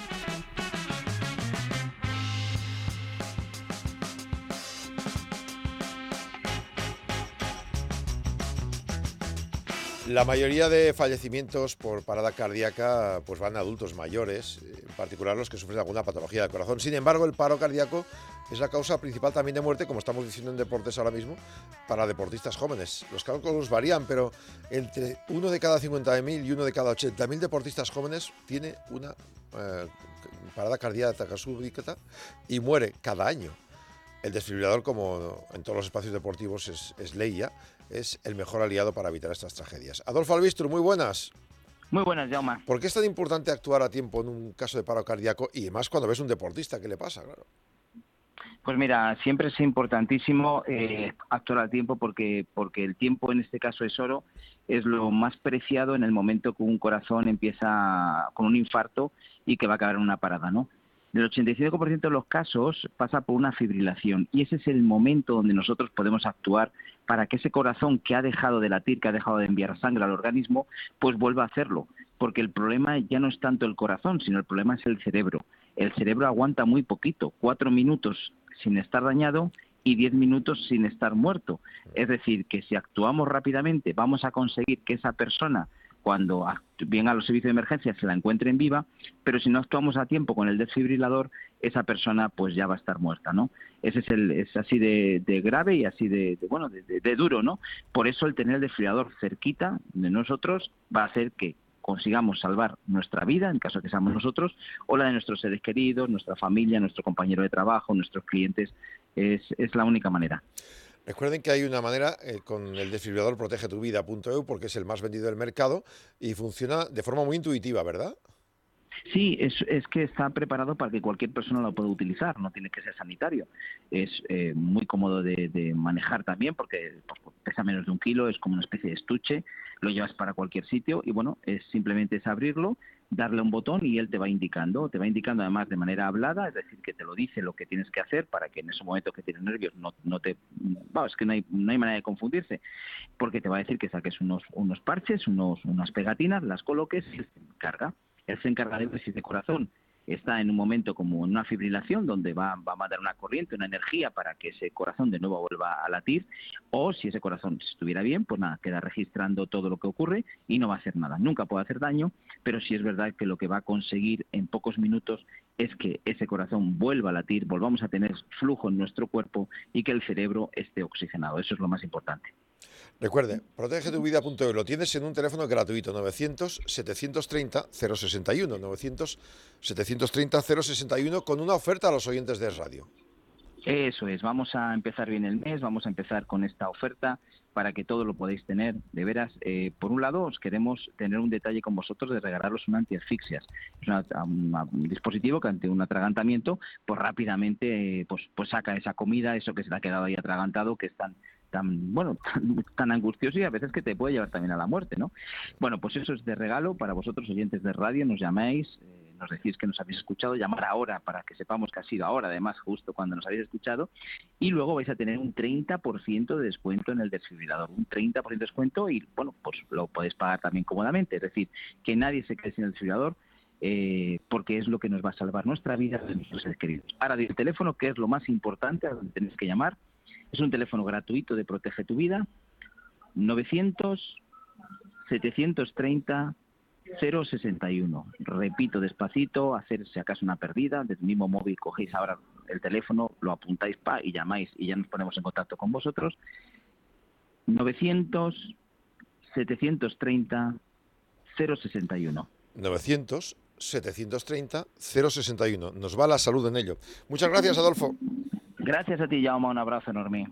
La mayoría de fallecimientos por parada cardíaca pues van a adultos mayores, en particular los que sufren alguna patología del corazón. Sin embargo, el paro cardíaco es la causa principal también de muerte, como estamos diciendo en deportes ahora mismo, para deportistas jóvenes. Los cálculos varían, pero entre uno de cada 50.000 y uno de cada 80.000 deportistas jóvenes tiene una eh, parada cardíaca súbita y muere cada año. El desfibrilador, como en todos los espacios deportivos es, es ley ya, es el mejor aliado para evitar estas tragedias. Adolfo Albistru, muy buenas. Muy buenas, Jaume. ¿Por qué es tan importante actuar a tiempo en un caso de paro cardíaco y más cuando ves un deportista? ¿Qué le pasa? Claro. Pues mira, siempre es importantísimo eh, actuar a tiempo porque, porque el tiempo en este caso es oro, es lo más preciado en el momento que un corazón empieza con un infarto y que va a acabar en una parada, ¿no? El 85% de los casos pasa por una fibrilación y ese es el momento donde nosotros podemos actuar para que ese corazón que ha dejado de latir, que ha dejado de enviar sangre al organismo, pues vuelva a hacerlo. Porque el problema ya no es tanto el corazón, sino el problema es el cerebro. El cerebro aguanta muy poquito, cuatro minutos sin estar dañado y 10 minutos sin estar muerto. Es decir, que si actuamos rápidamente vamos a conseguir que esa persona cuando venga a los servicios de emergencia se la encuentren viva, pero si no actuamos a tiempo con el desfibrilador, esa persona pues ya va a estar muerta, ¿no? Ese es, el, es así de, grave y así de, bueno, de, de, duro, ¿no? Por eso el tener el desfibrilador cerquita de nosotros va a hacer que consigamos salvar nuestra vida, en caso de que seamos nosotros, o la de nuestros seres queridos, nuestra familia, nuestro compañero de trabajo, nuestros clientes, es, es la única manera. Recuerden que hay una manera eh, con el desfibrilador protege tu vida.eu porque es el más vendido del mercado y funciona de forma muy intuitiva, ¿verdad? Sí, es, es, que está preparado para que cualquier persona lo pueda utilizar, no tiene que ser sanitario. Es eh, muy cómodo de, de, manejar también porque pues, pesa menos de un kilo, es como una especie de estuche, lo llevas para cualquier sitio y bueno, es simplemente es abrirlo, darle un botón y él te va indicando, te va indicando además de manera hablada, es decir, que te lo dice lo que tienes que hacer para que en ese momento que tienes nervios no, no te... Bueno, es que no hay, no hay manera de confundirse, porque te va a decir que saques unos, unos parches, unos, unas pegatinas, las coloques y se encarga. Él se encarga de ver de corazón está en un momento como en una fibrilación donde va, va, a mandar una corriente, una energía para que ese corazón de nuevo vuelva a latir, o si ese corazón estuviera bien, pues nada, queda registrando todo lo que ocurre y no va a hacer nada. Nunca puede hacer daño, pero sí es verdad que lo que va a conseguir en pocos minutos es que ese corazón vuelva a latir, volvamos a tener flujo en nuestro cuerpo y que el cerebro esté oxigenado. Eso es lo más importante. Recuerde, protegetuvida.eu lo tienes en un teléfono gratuito 900 730 061 900 730 061 con una oferta a los oyentes de radio. Eso es, vamos a empezar bien el mes, vamos a empezar con esta oferta para que todo lo podáis tener. De veras, eh, por un lado, os queremos tener un detalle con vosotros de regalaros un antiasfixias. Es un dispositivo que ante un atragantamiento, pues rápidamente eh, pues, pues saca esa comida, eso que se le ha quedado ahí atragantado, que es tan, tan bueno tan, angustioso y a veces que te puede llevar también a la muerte no bueno pues eso es de regalo para vosotros oyentes de radio nos llamáis eh, nos decís que nos habéis escuchado llamar ahora para que sepamos que ha sido ahora además justo cuando nos habéis escuchado y luego vais a tener un 30% de descuento en el desfibrilador un 30% de descuento y bueno pues lo podéis pagar también cómodamente es decir que nadie se quede sin el desfibrilador eh, porque es lo que nos va a salvar nuestra vida de nuestros seres queridos. Ahora, el teléfono, que es lo más importante, a donde tenéis que llamar, es un teléfono gratuito de Protege tu Vida, 900 730 061. Repito despacito, hacer si acaso una pérdida, desde el mismo móvil cogéis ahora el teléfono, lo apuntáis pa y llamáis y ya nos ponemos en contacto con vosotros. 900 730 061. 900 730 061. Nos va la salud en ello. Muchas gracias, Adolfo. Gracias a ti, Jaume. Un abrazo enorme.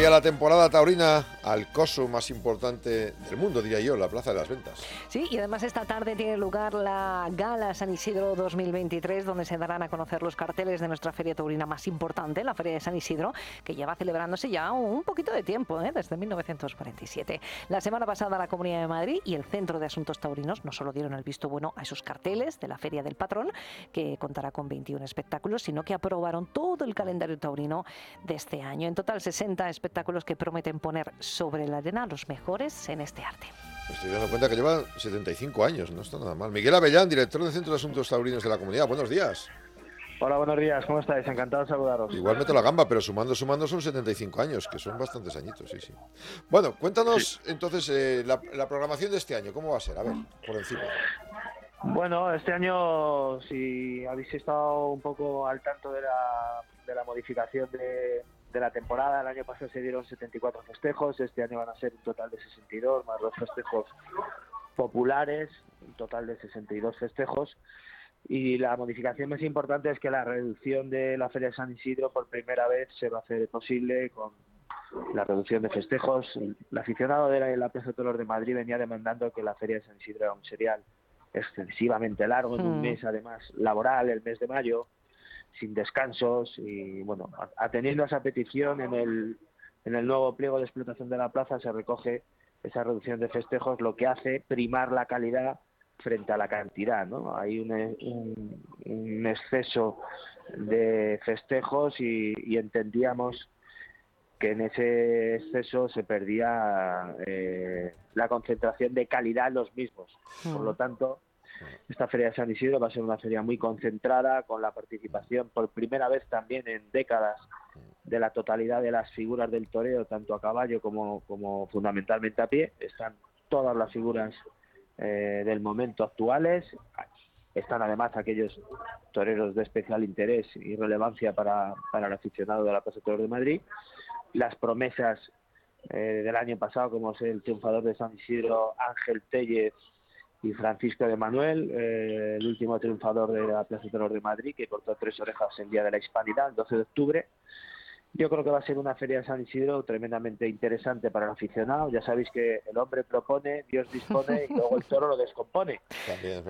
Ya la temporada taurina al coso más importante del mundo, diría yo, la Plaza de las Ventas. Sí, y además esta tarde tiene lugar la Gala San Isidro 2023, donde se darán a conocer los carteles de nuestra feria taurina más importante, la Feria de San Isidro, que lleva celebrándose ya un poquito de tiempo, ¿eh? desde 1947. La semana pasada la Comunidad de Madrid y el Centro de Asuntos Taurinos no solo dieron el visto bueno a esos carteles de la Feria del Patrón, que contará con 21 espectáculos, sino que aprobaron todo el calendario taurino de este año. En total, 60 espectáculos que prometen poner sobre la arena los mejores en este arte. Me estoy dando cuenta que lleva 75 años, no está nada mal. Miguel Avellán, director del Centro de Asuntos Taurinos de la Comunidad, buenos días. Hola, buenos días, ¿cómo estáis? Encantado de saludaros. Igual meto la gamba, pero sumando, sumando son 75 años, que son bastantes añitos, sí, sí. Bueno, cuéntanos entonces eh, la, la, programación de este año, ¿cómo va a ser? A ver, por encima. Bueno, este año, si habéis estado un poco al tanto de la, de la modificación de, de la temporada. El año pasado se dieron 74 festejos, este año van a ser un total de 62, más dos festejos populares, un total de 62 festejos. Y la modificación más importante es que la reducción de la Feria de San Isidro por primera vez se va a hacer posible con la reducción de festejos. El aficionado de la, Plaza de Toros de Madrid venía demandando que la Feria de San Isidro era un serial excesivamente largo, en un mm. mes además laboral, el mes de mayo, sin descansos y bueno, atendiendo a esa petición en el, en el nuevo pliego de explotación de la plaza se recoge esa reducción de festejos, lo que hace primar la calidad frente a la cantidad, ¿no? Hay un, un, exceso de festejos y, entendíamos que en ese exceso se perdía eh, la concentración de calidad en los mismos. Por lo mm. tanto, esta feria de San Isidro va a ser una feria muy concentrada, con la participación por primera vez también en décadas de la totalidad de las figuras del toreo, tanto a caballo como, fundamentalmente a pie. Están todas las figuras eh, del momento actuales. Están además aquellos toreros de especial interés y relevancia para, para el aficionado de la Plaza de de Madrid. Las promesas eh, del año pasado, como es el triunfador de San Isidro, Ángel Tellez y Francisco de Manuel, eh, el último triunfador de la Plaza de de Madrid, que cortó tres orejas en Día de la Hispanidad, el 12 de octubre. Yo creo que va a ser una feria de San Isidro tremendamente interesante para el aficionado. Ya sabéis que el hombre propone, Dios dispone y luego el toro lo descompone.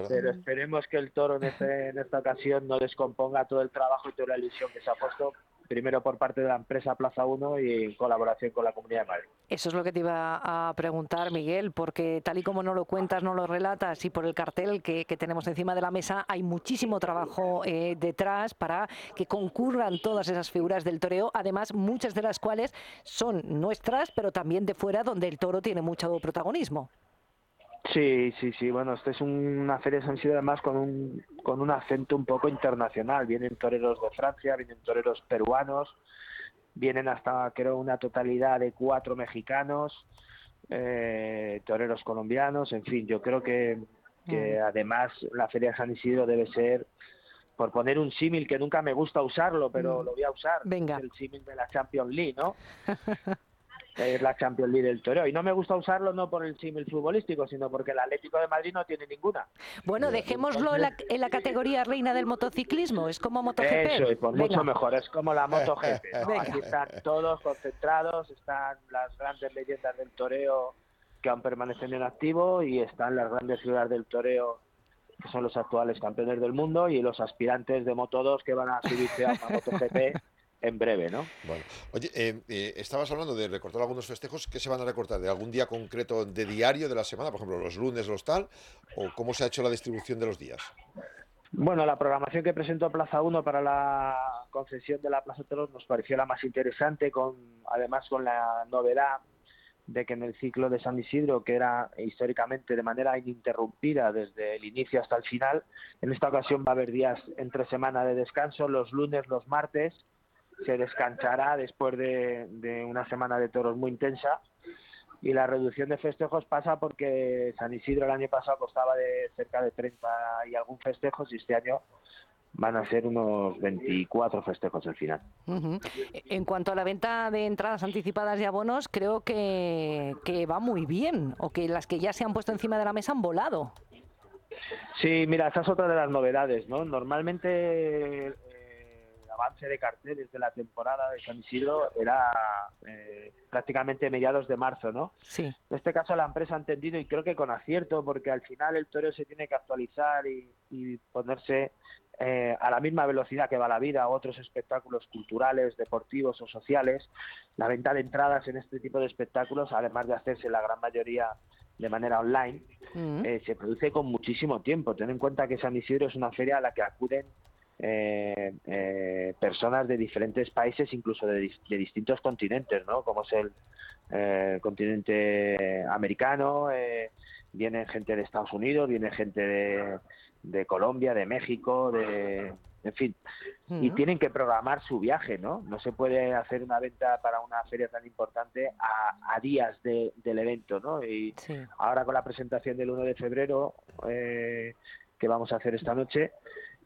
Pero esperemos que el toro en, este, en esta ocasión no descomponga todo el trabajo y toda la ilusión que se ha puesto primero por parte de la empresa Plaza 1 y en colaboración con la Comunidad de Madrid. Eso es lo que te iba a preguntar, Miguel, porque tal y como no lo cuentas, no lo relatas y por el cartel que, tenemos encima de la mesa, hay muchísimo trabajo eh, detrás para que concurran todas esas figuras del toreo, además muchas de las cuales son nuestras, pero también de fuera, donde el toro tiene mucho protagonismo. Sí, sí, sí. Bueno, esta es una feria de San Isidro además con un, con un acento un poco internacional. Vienen toreros de Francia, vienen toreros peruanos, vienen hasta creo una totalidad de cuatro mexicanos, eh, toreros colombianos, en fin, yo creo que, que mm. además la feria de San Isidro debe ser por poner un símil que nunca me gusta usarlo, pero mm. lo voy a usar, Venga. el símil de la Champions League, ¿no? es la Champions League del toreo. Y no me gusta usarlo no por el símil futbolístico, sino porque el Atlético de Madrid no tiene ninguna. Bueno, dejémoslo en, la, categoría reina del motociclismo, es como MotoGP. Eso, y por mucho mejor, es como la MotoGP. Aquí están todos concentrados, están las grandes leyendas del toreo que han permanecido en activo y están las grandes figuras del toreo que son los actuales campeones del mundo y los aspirantes de Moto 2 que van a subirse a MotoGP en breve, ¿no? Bueno, oye, eh, eh, estabas hablando de recortar algunos festejos, ¿qué se van a recortar? ¿De algún día concreto de diario de la semana? Por ejemplo, los lunes, los tal, o cómo se ha hecho la distribución de los días? Bueno, la programación que presentó Plaza 1 para la concesión de la Plaza Toros nos pareció la más interesante, con además con la novedad de que en el ciclo de San Isidro, que era históricamente de manera ininterrumpida desde el inicio hasta el final, en esta ocasión va a haber días entre semana de descanso, los lunes, los martes, se descansará después de, una semana de toros muy intensa y la reducción de festejos pasa porque San Isidro el año pasado costaba de cerca de 30 y algún festejos y este año van a ser unos 24 festejos al final. En cuanto a la venta de entradas anticipadas y abonos, creo que, que va muy bien, o que las que ya se han puesto encima de la mesa han volado. Sí, mira, esa es otra de las novedades, ¿no? Normalmente avance de carteles de la temporada de San Isidro era eh, prácticamente mediados de marzo, ¿no? Sí. En este caso la empresa ha entendido y creo que con acierto, porque al final el toreo se tiene que actualizar y, ponerse eh, a la misma velocidad que va la vida, otros espectáculos culturales, deportivos o sociales. La venta de entradas en este tipo de espectáculos, además de hacerse la gran mayoría de manera online, mm. eh, se produce con muchísimo tiempo. Ten en cuenta que San Isidro es una feria a la que acuden eh, eh, personas de diferentes países, incluso de, distintos continentes, ¿no? Como es el eh, continente americano, eh, viene gente de Estados Unidos, viene gente de, Colombia, de México, de, en fin, y tienen que programar su viaje, ¿no? No se puede hacer una venta para una feria tan importante a, días del evento, ¿no? Y ahora con la presentación del 1 de febrero que vamos a hacer esta noche,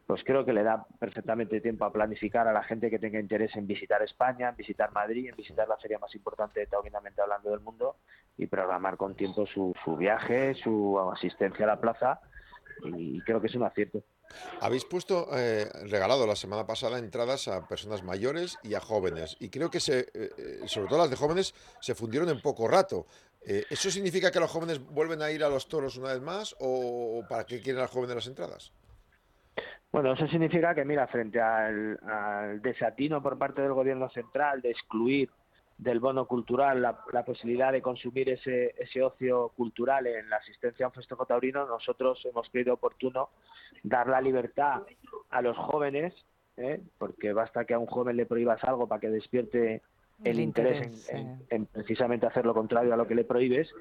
pues creo que le da perfectamente tiempo a planificar a la gente que tenga interés en visitar España, en visitar Madrid, en visitar la feria más importante taurínamente hablando del mundo y programar con tiempo su, viaje, su asistencia a la plaza y creo que es un acierto. Habéis puesto, eh, regalado la semana pasada entradas a personas mayores y a jóvenes y creo que se, eh, eh, sobre todo las de jóvenes se fundieron en poco rato. ¿Eso significa que los jóvenes vuelven a ir a los toros una vez más o para qué quieren los jóvenes las entradas? Bueno, eso significa que, mira, frente al, desatino por parte del gobierno central de excluir del bono cultural la, posibilidad de consumir ese, ese ocio cultural en la asistencia a un festejo taurino, nosotros hemos creído oportuno dar la libertad a los jóvenes, ¿eh? porque basta que a un joven le prohíbas algo para que despierte el, interés, en, precisamente hacer lo contrario a lo que le prohíbes.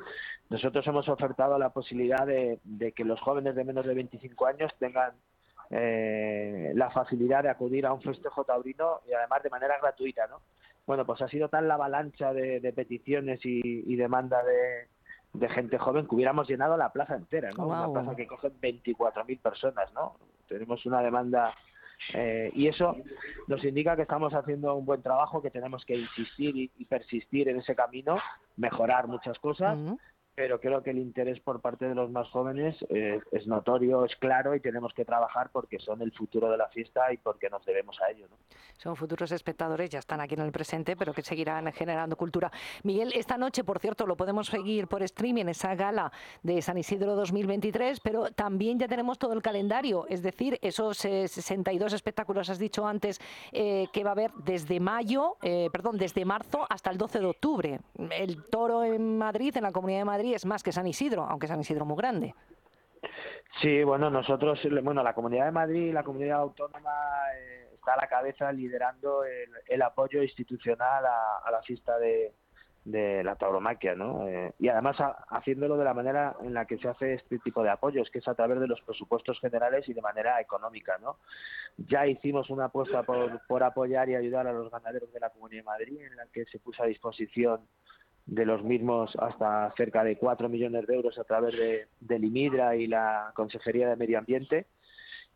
Nosotros hemos ofertado la posibilidad de, de que los jóvenes de menos de 25 años tengan eh, la facilidad de acudir a un festejo taurino y además de manera gratuita, ¿no? Bueno, pues ha sido tal la avalancha de, peticiones y, demanda de, gente joven que hubiéramos llenado la plaza entera, ¿no? Una plaza que coge 24.000 personas, ¿no? Tenemos una demanda eh, y eso nos indica que estamos haciendo un buen trabajo, que tenemos que insistir y, persistir en ese camino, mejorar muchas cosas, pero creo que el interés por parte de los más jóvenes eh, es notorio, es claro y tenemos que trabajar porque son el futuro de la fiesta y porque nos debemos a ello. Son futuros espectadores, ya están aquí en el presente, pero que seguirán generando cultura. Miguel, esta noche, por cierto, lo podemos seguir por streaming, esa gala de San Isidro 2023, pero también ya tenemos todo el calendario, es decir, esos 62 eh, espectáculos, has dicho antes, eh, que va a haber desde mayo, perdón, desde marzo hasta el 12 de octubre. El toro en Madrid, en la Comunidad de Madrid, es más que San Isidro, aunque San Isidro muy grande. Sí, bueno, nosotros, bueno, la Comunidad de Madrid, la Comunidad Autónoma eh, está a la cabeza liderando el, apoyo institucional a, la fiesta de, la tauromaquia, ¿no? Eh, y además haciéndolo de la manera en la que se hace este tipo de apoyos, que es a través de los presupuestos generales y de manera económica, ¿no? Ya hicimos una apuesta por, por apoyar y ayudar a los ganaderos de la Comunidad de Madrid, en la que se puso a disposición de los mismos hasta cerca de 4 millones de euros a través de, del IMIDRA y la Consejería de Medio Ambiente.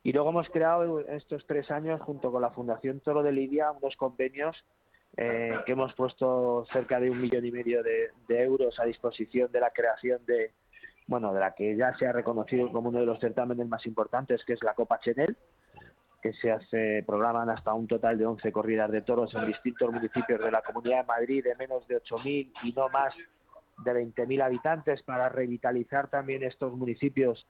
Y luego hemos creado estos tres años, junto con la Fundación Toro de Lidia, unos convenios eh, que hemos puesto cerca de un millón y medio de, de, euros a disposición de la creación de, bueno, de la que ya se ha reconocido como uno de los certámenes más importantes, que es la Copa Chenel, que se hace, programan hasta un total de 11 corridas de toros en distintos municipios de la Comunidad de Madrid de menos de 8.000 y no más de 20.000 habitantes para revitalizar también estos municipios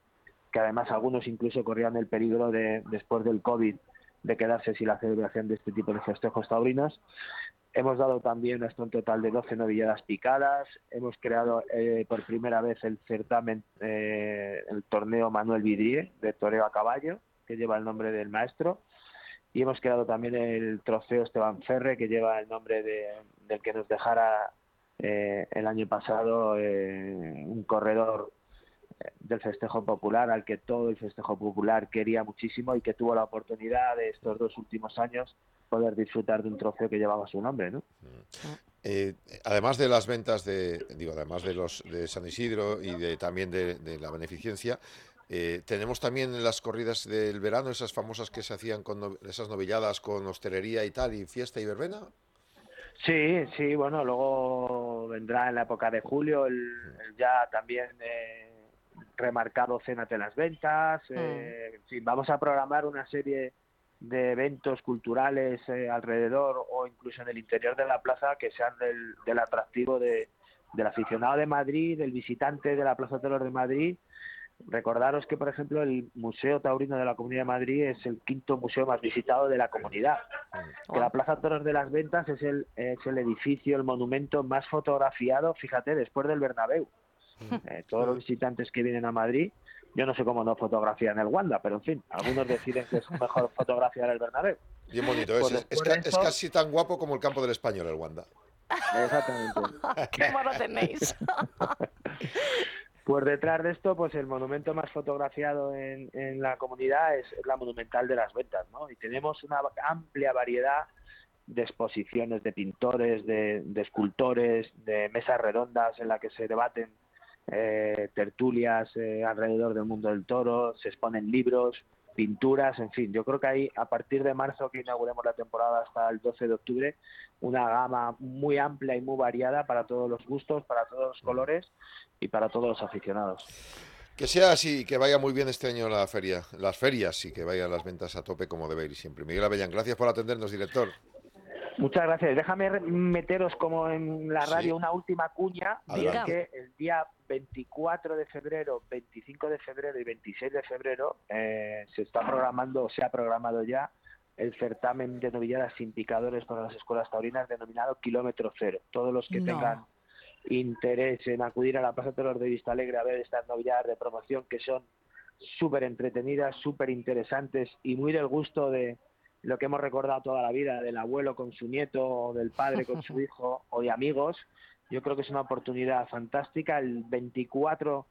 que además algunos incluso corrían el peligro de después del COVID de quedarse sin la celebración de este tipo de festejos taurinos. Hemos dado también hasta un total de 12 novilladas picadas. Hemos creado eh, por primera vez el certamen, eh, el torneo Manuel Vidrié de toreo a caballo, lleva el nombre del maestro. Y hemos creado también el trofeo Esteban Ferre, que lleva el nombre de, del que nos dejara eh, el año pasado eh, un corredor eh, del festejo popular al que todo el festejo popular quería muchísimo y que tuvo la oportunidad de estos dos últimos años poder disfrutar de un trofeo que llevaba su nombre, ¿no? además de las ventas de, digo, además de los de San Isidro y de también de la beneficencia, eh, tenemos también las corridas del verano, esas famosas que se hacían con esas novilladas con hostelería y tal, y fiesta y verbena. Sí, sí, bueno, luego vendrá en la época de julio el, ya también eh, remarcado Cénate las Ventas. Mm. Eh, en fin, vamos a programar una serie de eventos culturales alrededor o incluso en el interior de la plaza que sean del, del atractivo de, del aficionado de Madrid, del visitante de la Plaza de los de Madrid Recordaros que, por ejemplo, el Museo Taurino de la Comunidad de Madrid es el quinto museo más visitado de la comunidad. Que la Plaza Toros de las Ventas es el, es el edificio, el monumento más fotografiado, fíjate, después del Bernabéu. Eh, todos los visitantes que vienen a Madrid, yo no sé cómo no fotografían el Wanda, pero en fin, algunos deciden que es mejor fotografiar el Bernabéu. Bien bonito, es, pues es, casi tan guapo como el campo del español, el Wanda. Exactamente. ¡Qué mono tenéis! Pues detrás de esto, pues el monumento más fotografiado en, la comunidad es, la Monumental de las Ventas, ¿no? Y tenemos una amplia variedad de exposiciones de pintores, de, escultores, de mesas redondas en las que se debaten eh, tertulias eh, alrededor del mundo del toro, se exponen libros, pinturas, en fin, yo creo que ahí a partir de marzo que inauguremos la temporada hasta el 12 de octubre, una gama muy amplia y muy variada para todos los gustos, para todos los colores y para todos los aficionados. Que sea así, que vaya muy bien este año la feria, las ferias y que vayan las ventas a tope como debe ir siempre. Miguel Avellán, gracias por atendernos, director. Muchas gracias. Déjame meteros como en la Sí. radio una última cuña. Y es Adelante. que el día 24 de febrero, 25 de febrero y 26 de febrero eh, se está programando, o se ha programado ya, el certamen de novilladas sin picadores para las escuelas taurinas denominado Kilómetro Cero. Todos los que No. tengan interés en acudir a la Plaza de Toros de Vista Alegre a ver estas novilladas de promoción que son súper entretenidas, súper interesantes y muy del gusto de lo que hemos recordado toda la vida, del abuelo con su nieto, o del padre con su hijo, o de amigos. Yo creo que es una oportunidad fantástica. El 24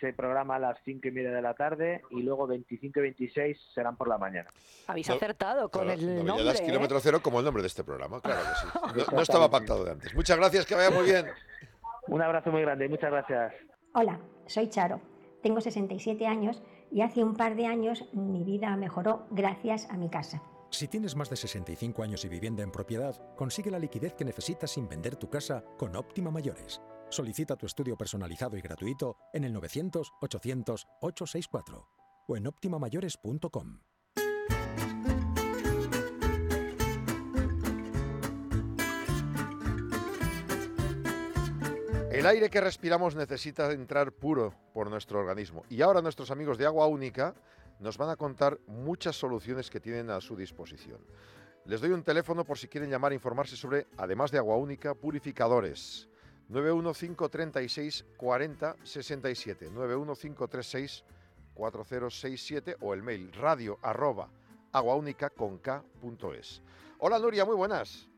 se programa a las 5 y media de la tarde y luego 25 y 26 serán por la mañana. Habéis No- acertado con Claro, el nombre. ¿eh? kilómetro cero como el nombre de este programa, claro que sí. No, no estaba pactado de antes. Muchas gracias, que vaya muy bien. Un abrazo muy grande y muchas gracias. Hola, soy Charo. Tengo 67 años y hace un par de años mi vida mejoró gracias a mi casa. Si tienes más de 65 años y vivienda en propiedad, consigue la liquidez que necesitas sin vender tu casa con Óptima Mayores. Solicita tu estudio personalizado y gratuito en el 900-800-864 o en optimamayores.com. El aire que respiramos necesita entrar puro por nuestro organismo. Y ahora nuestros amigos de Agua Única nos van a contar muchas soluciones que tienen a su disposición. Les doy un teléfono por si quieren llamar e informarse sobre, además de Agua Única, purificadores. 91536 40 67 91536 4067 o el mail radio arroba aguaúnica con K punto es. Hola Nuria, muy buenas.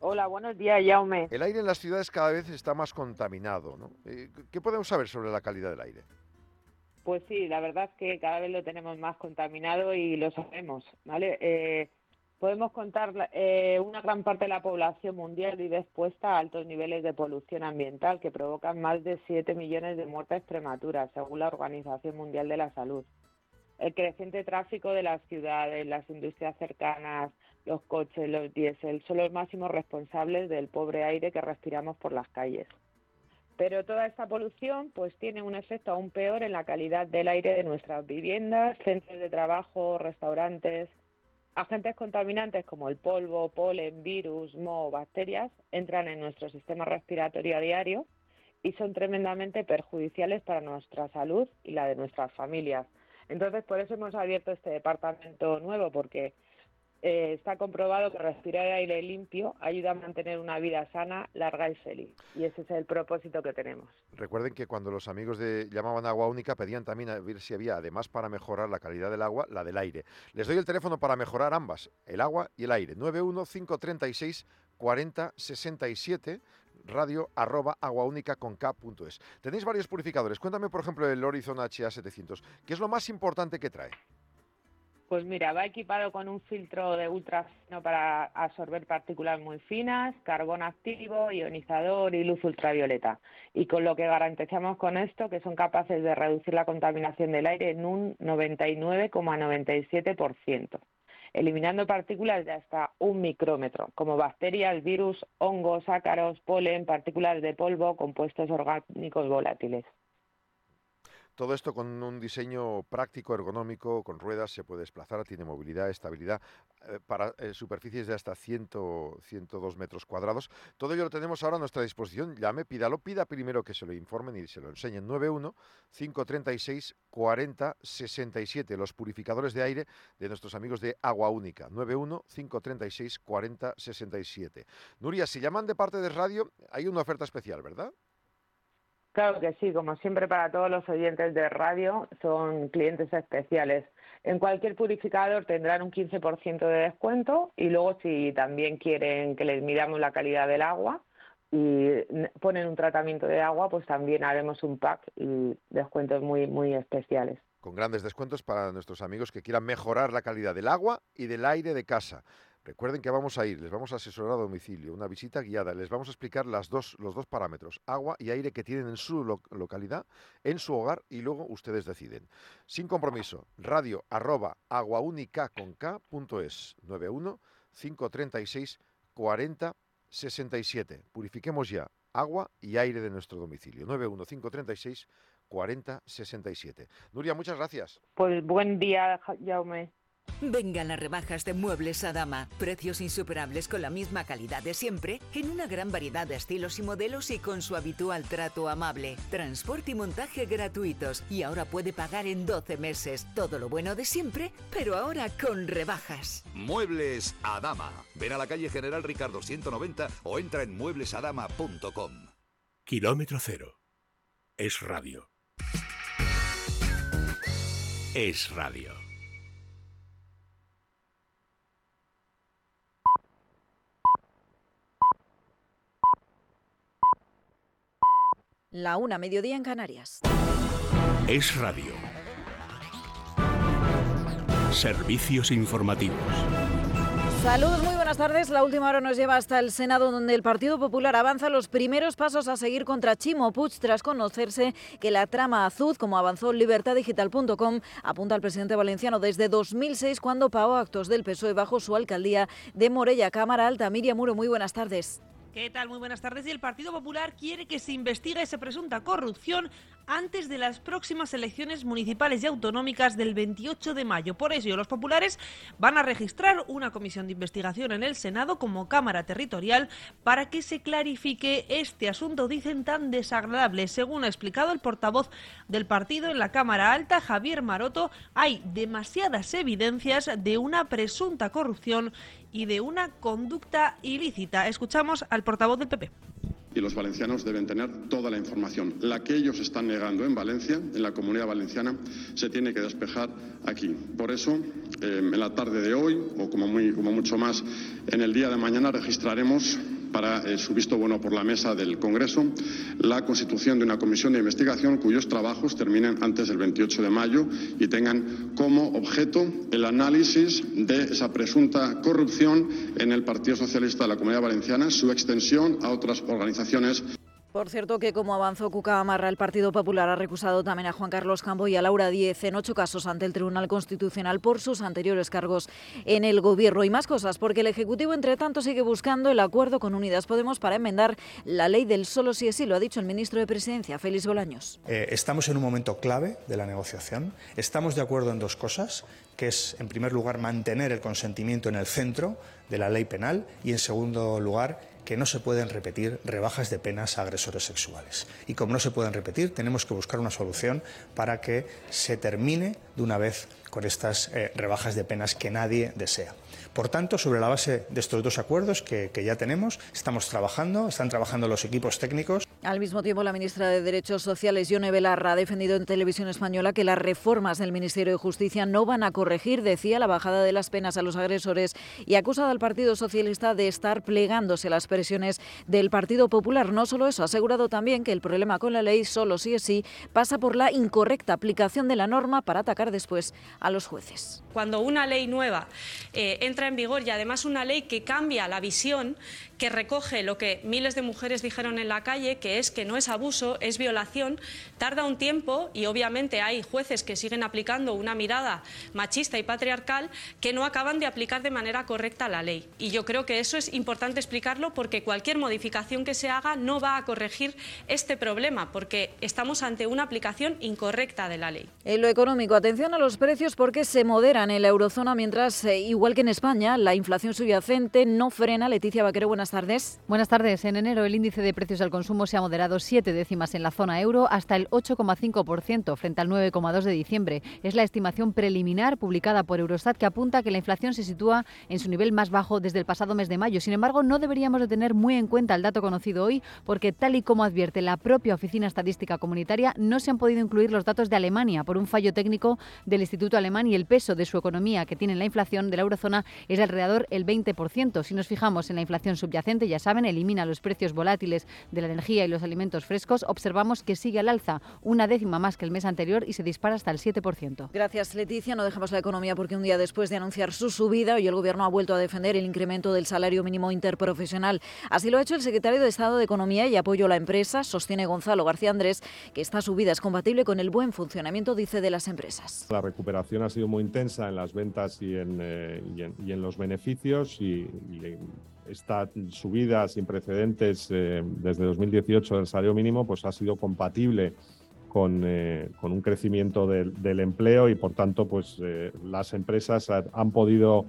Hola, buenos días, Jaume. El aire en las ciudades cada vez está más contaminado. ¿no? Eh, ¿Qué podemos saber sobre la calidad del aire? Pues sí, la verdad es que cada vez lo tenemos más contaminado y lo sabemos, ¿vale? Eh, podemos contar, eh, una gran parte de la población mundial vive expuesta a altos niveles de polución ambiental que provocan más de 7 millones de muertes prematuras, según la Organización Mundial de la Salud. El creciente tráfico de las ciudades, las industrias cercanas, los coches, los diésel, son los máximos responsables del pobre aire que respiramos por las calles. Pero toda esta polución pues tiene un efecto aún peor en la calidad del aire de nuestras viviendas, centros de trabajo, restaurantes. Agentes contaminantes como el polvo, polen, virus, moho bacterias entran en nuestro sistema respiratorio a diario y son tremendamente perjudiciales para nuestra salud y la de nuestras familias. Entonces, por eso hemos abierto este departamento nuevo, porque eh, está comprobado que respirar aire limpio ayuda a mantener una vida sana, larga y feliz. Y ese es el propósito que tenemos. Recuerden que cuando los amigos de llamaban Agua Única pedían también a ver si había, además para mejorar la calidad del agua, la del aire. Les doy el teléfono para mejorar ambas, el agua y el aire. 91536 40 67 radio arroba aguaúnica con. Tenéis varios purificadores. Cuéntame, por ejemplo, el Horizon HA700. ¿Qué es lo más importante que trae? Pues mira, va equipado con un filtro de ultrafino para absorber partículas muy finas, carbón activo, ionizador y luz ultravioleta. Y con lo que garantizamos con esto que son capaces de reducir la contaminación del aire en un 99,97%, eliminando partículas de hasta un micrómetro, como bacterias, virus, hongos, ácaros, polen, partículas de polvo, compuestos orgánicos volátiles. Todo esto con un diseño práctico, ergonómico, con ruedas, se puede desplazar, tiene movilidad, estabilidad, eh, para eh, superficies de hasta 100, 102 metros cuadrados. Todo ello lo tenemos ahora a nuestra disposición. Llame, pídalo, pida primero que se lo informen y se lo enseñen. 91 536 40 67, los purificadores de aire de nuestros amigos de Agua Única. 91 536 40 67. Nuria, si llaman de parte de radio, hay una oferta especial, ¿verdad? Claro que sí, como siempre para todos los oyentes de radio son clientes especiales. En cualquier purificador tendrán un 15% de descuento y luego si también quieren que les midamos la calidad del agua y ponen un tratamiento de agua, pues también haremos un pack y descuentos muy muy especiales. Con grandes descuentos para nuestros amigos que quieran mejorar la calidad del agua y del aire de casa. Recuerden que vamos a ir, les vamos a asesorar a domicilio, una visita guiada, les vamos a explicar las dos, los dos parámetros, agua y aire que tienen en su lo- localidad, en su hogar y luego ustedes deciden. Sin compromiso, radio arroba aguaúnica con K punto es, 91 536 40 67. Purifiquemos ya agua y aire de nuestro domicilio, 91 536 40 67. Nuria, muchas gracias. Pues buen día, Jaume. Vengan las rebajas de Muebles a Dama. Precios insuperables con la misma calidad de siempre, en una gran variedad de estilos y modelos y con su habitual trato amable. Transporte y montaje gratuitos. Y ahora puede pagar en 12 meses. Todo lo bueno de siempre, pero ahora con rebajas. Muebles a Dama. Ven a la calle General Ricardo 190 o entra en mueblesadama.com. Kilómetro cero. Es radio. Es radio. La una, mediodía en Canarias. Es radio. Servicios informativos. Saludos, muy buenas tardes. La última hora nos lleva hasta el Senado, donde el Partido Popular avanza los primeros pasos a seguir contra Chimo Puig, tras conocerse que la trama azul, como avanzó libertadigital.com, apunta al presidente valenciano desde 2006, cuando pagó actos del PSOE bajo su alcaldía de Morella. Cámara Alta, Miriam Muro, muy buenas tardes. ¿Qué tal? Muy buenas tardes. Y el Partido Popular quiere que se investigue esa presunta corrupción antes de las próximas elecciones municipales y autonómicas del 28 de mayo. Por eso los populares van a registrar una comisión de investigación en el Senado como Cámara Territorial para que se clarifique este asunto, dicen, tan desagradable. Según ha explicado el portavoz del partido en la Cámara Alta, Javier Maroto, hay demasiadas evidencias de una presunta corrupción y de una conducta ilícita. Escuchamos al portavoz del PP y los valencianos deben tener toda la información. La que ellos están negando en Valencia, en la comunidad valenciana, se tiene que despejar aquí. Por eso, eh, en la tarde de hoy, o como, muy, como mucho más en el día de mañana, registraremos para eh, su visto bueno por la mesa del Congreso la constitución de una comisión de investigación cuyos trabajos terminen antes del 28 de mayo y tengan como objeto el análisis de esa presunta corrupción en el Partido Socialista de la Comunidad Valenciana, su extensión a otras organizaciones. Por cierto que como avanzó Cuca Amarra, el Partido Popular ha recusado también a Juan Carlos Campo y a Laura Diez en ocho casos ante el Tribunal Constitucional por sus anteriores cargos en el Gobierno. Y más cosas, porque el Ejecutivo, entre tanto, sigue buscando el acuerdo con Unidas Podemos para enmendar la ley del solo sí es sí, lo ha dicho el ministro de Presidencia, Félix Bolaños. Eh, estamos en un momento clave de la negociación. Estamos de acuerdo en dos cosas, que es, en primer lugar, mantener el consentimiento en el centro de la ley penal y, en segundo lugar, que no se pueden repetir rebajas de penas a agresores sexuales. Y como no se pueden repetir, tenemos que buscar una solución para que se termine de una vez con estas eh, rebajas de penas que nadie desea. Por tanto, sobre la base de estos dos acuerdos que, ya tenemos, estamos trabajando, están trabajando los equipos técnicos. Al mismo tiempo, la ministra de Derechos Sociales, Yone Belarra, ha defendido en televisión española que las reformas del Ministerio de Justicia no van a corregir, decía, la bajada de las penas a los agresores y acusado al Partido Socialista de estar plegándose a las presiones del Partido Popular. No solo eso, ha asegurado también que el problema con la ley, solo sí es sí, pasa por la incorrecta aplicación de la norma para atacar después a los jueces. Cuando una ley nueva eh, entra en vigor y además una ley que cambia la visión, que recoge lo que miles de mujeres dijeron en la calle, que es que no es abuso, es violación, tarda un tiempo y obviamente hay jueces que siguen aplicando una mirada machista y patriarcal que no acaban de aplicar de manera correcta la ley. Y yo creo que eso es importante explicarlo porque cualquier modificación que se haga no va a corregir este problema, porque estamos ante una aplicación incorrecta de la ley. En lo económico, atención a los precios porque se moderan en la eurozona mientras, eh, igual que en España, la inflación subyacente no frena. Leticia Vaquero, buenas tardes. Buenas tardes. En enero el índice de precios al consumo se ha moderado siete décimas en la zona euro hasta el 8,5% frente al 9,2% de diciembre. Es la estimación preliminar publicada por Eurostat que apunta que la inflación se sitúa en su nivel más bajo desde el pasado mes de mayo. Sin embargo, no deberíamos de tener muy en cuenta el dato conocido hoy porque tal y como advierte la propia Oficina Estadística Comunitaria, no se han podido incluir los datos de Alemania por un fallo técnico del Instituto Alemán y el peso de su economía que tiene la inflación de la eurozona es alrededor el 20%. Si nos fijamos en la inflación subyacente, ya saben, elimina los precios volátiles de la energía y los alimentos frescos, observamos que sigue al alza, una décima más que el mes anterior y se dispara hasta el 7%. Gracias, Leticia. No dejamos la economía porque un día después de anunciar su subida, hoy el Gobierno ha vuelto a defender el incremento del salario mínimo interprofesional. Así lo ha hecho el secretario de Estado de Economía y Apoyo a la Empresa, sostiene Gonzalo García Andrés, que esta subida es compatible con el buen funcionamiento, dice, de las empresas. La recuperación ha sido muy intensa en las ventas y en, eh, y en, los beneficios y, esta subida sin precedentes eh, desde 2018 del salario mínimo pues ha sido compatible con, eh, con un crecimiento del, empleo y por tanto pues eh, las empresas han podido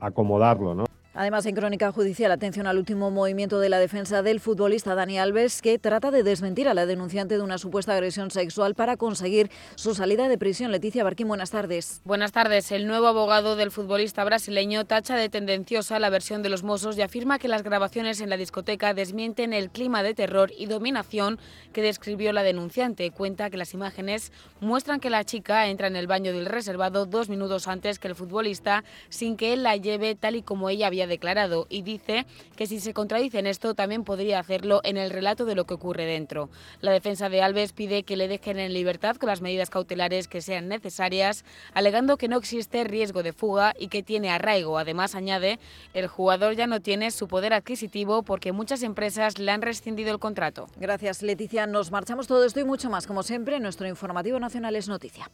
acomodarlo. ¿no? Además, en Crónica Judicial, atención al último movimiento de la defensa del futbolista Dani Alves, que trata de desmentir a la denunciante de una supuesta agresión sexual para conseguir su salida de prisión. Leticia Barquín, buenas tardes. Buenas tardes. El nuevo abogado del futbolista brasileño tacha de tendenciosa la versión de los Mossos y afirma que las grabaciones en la discoteca desmienten el clima de terror y dominación que describió la denunciante. Cuenta que las imágenes muestran que la chica entra en el baño del reservado dos minutos antes que el futbolista, sin que él la lleve tal y como ella había declarado y dice que si se contradice en esto también podría hacerlo en el relato de lo que ocurre dentro. La defensa de Alves pide que le dejen en libertad con las medidas cautelares que sean necesarias, alegando que no existe riesgo de fuga y que tiene arraigo. Además, añade, el jugador ya no tiene su poder adquisitivo porque muchas empresas le han rescindido el contrato. Gracias, Leticia. Nos marchamos todo esto y mucho más. Como siempre, nuestro informativo nacional es noticia.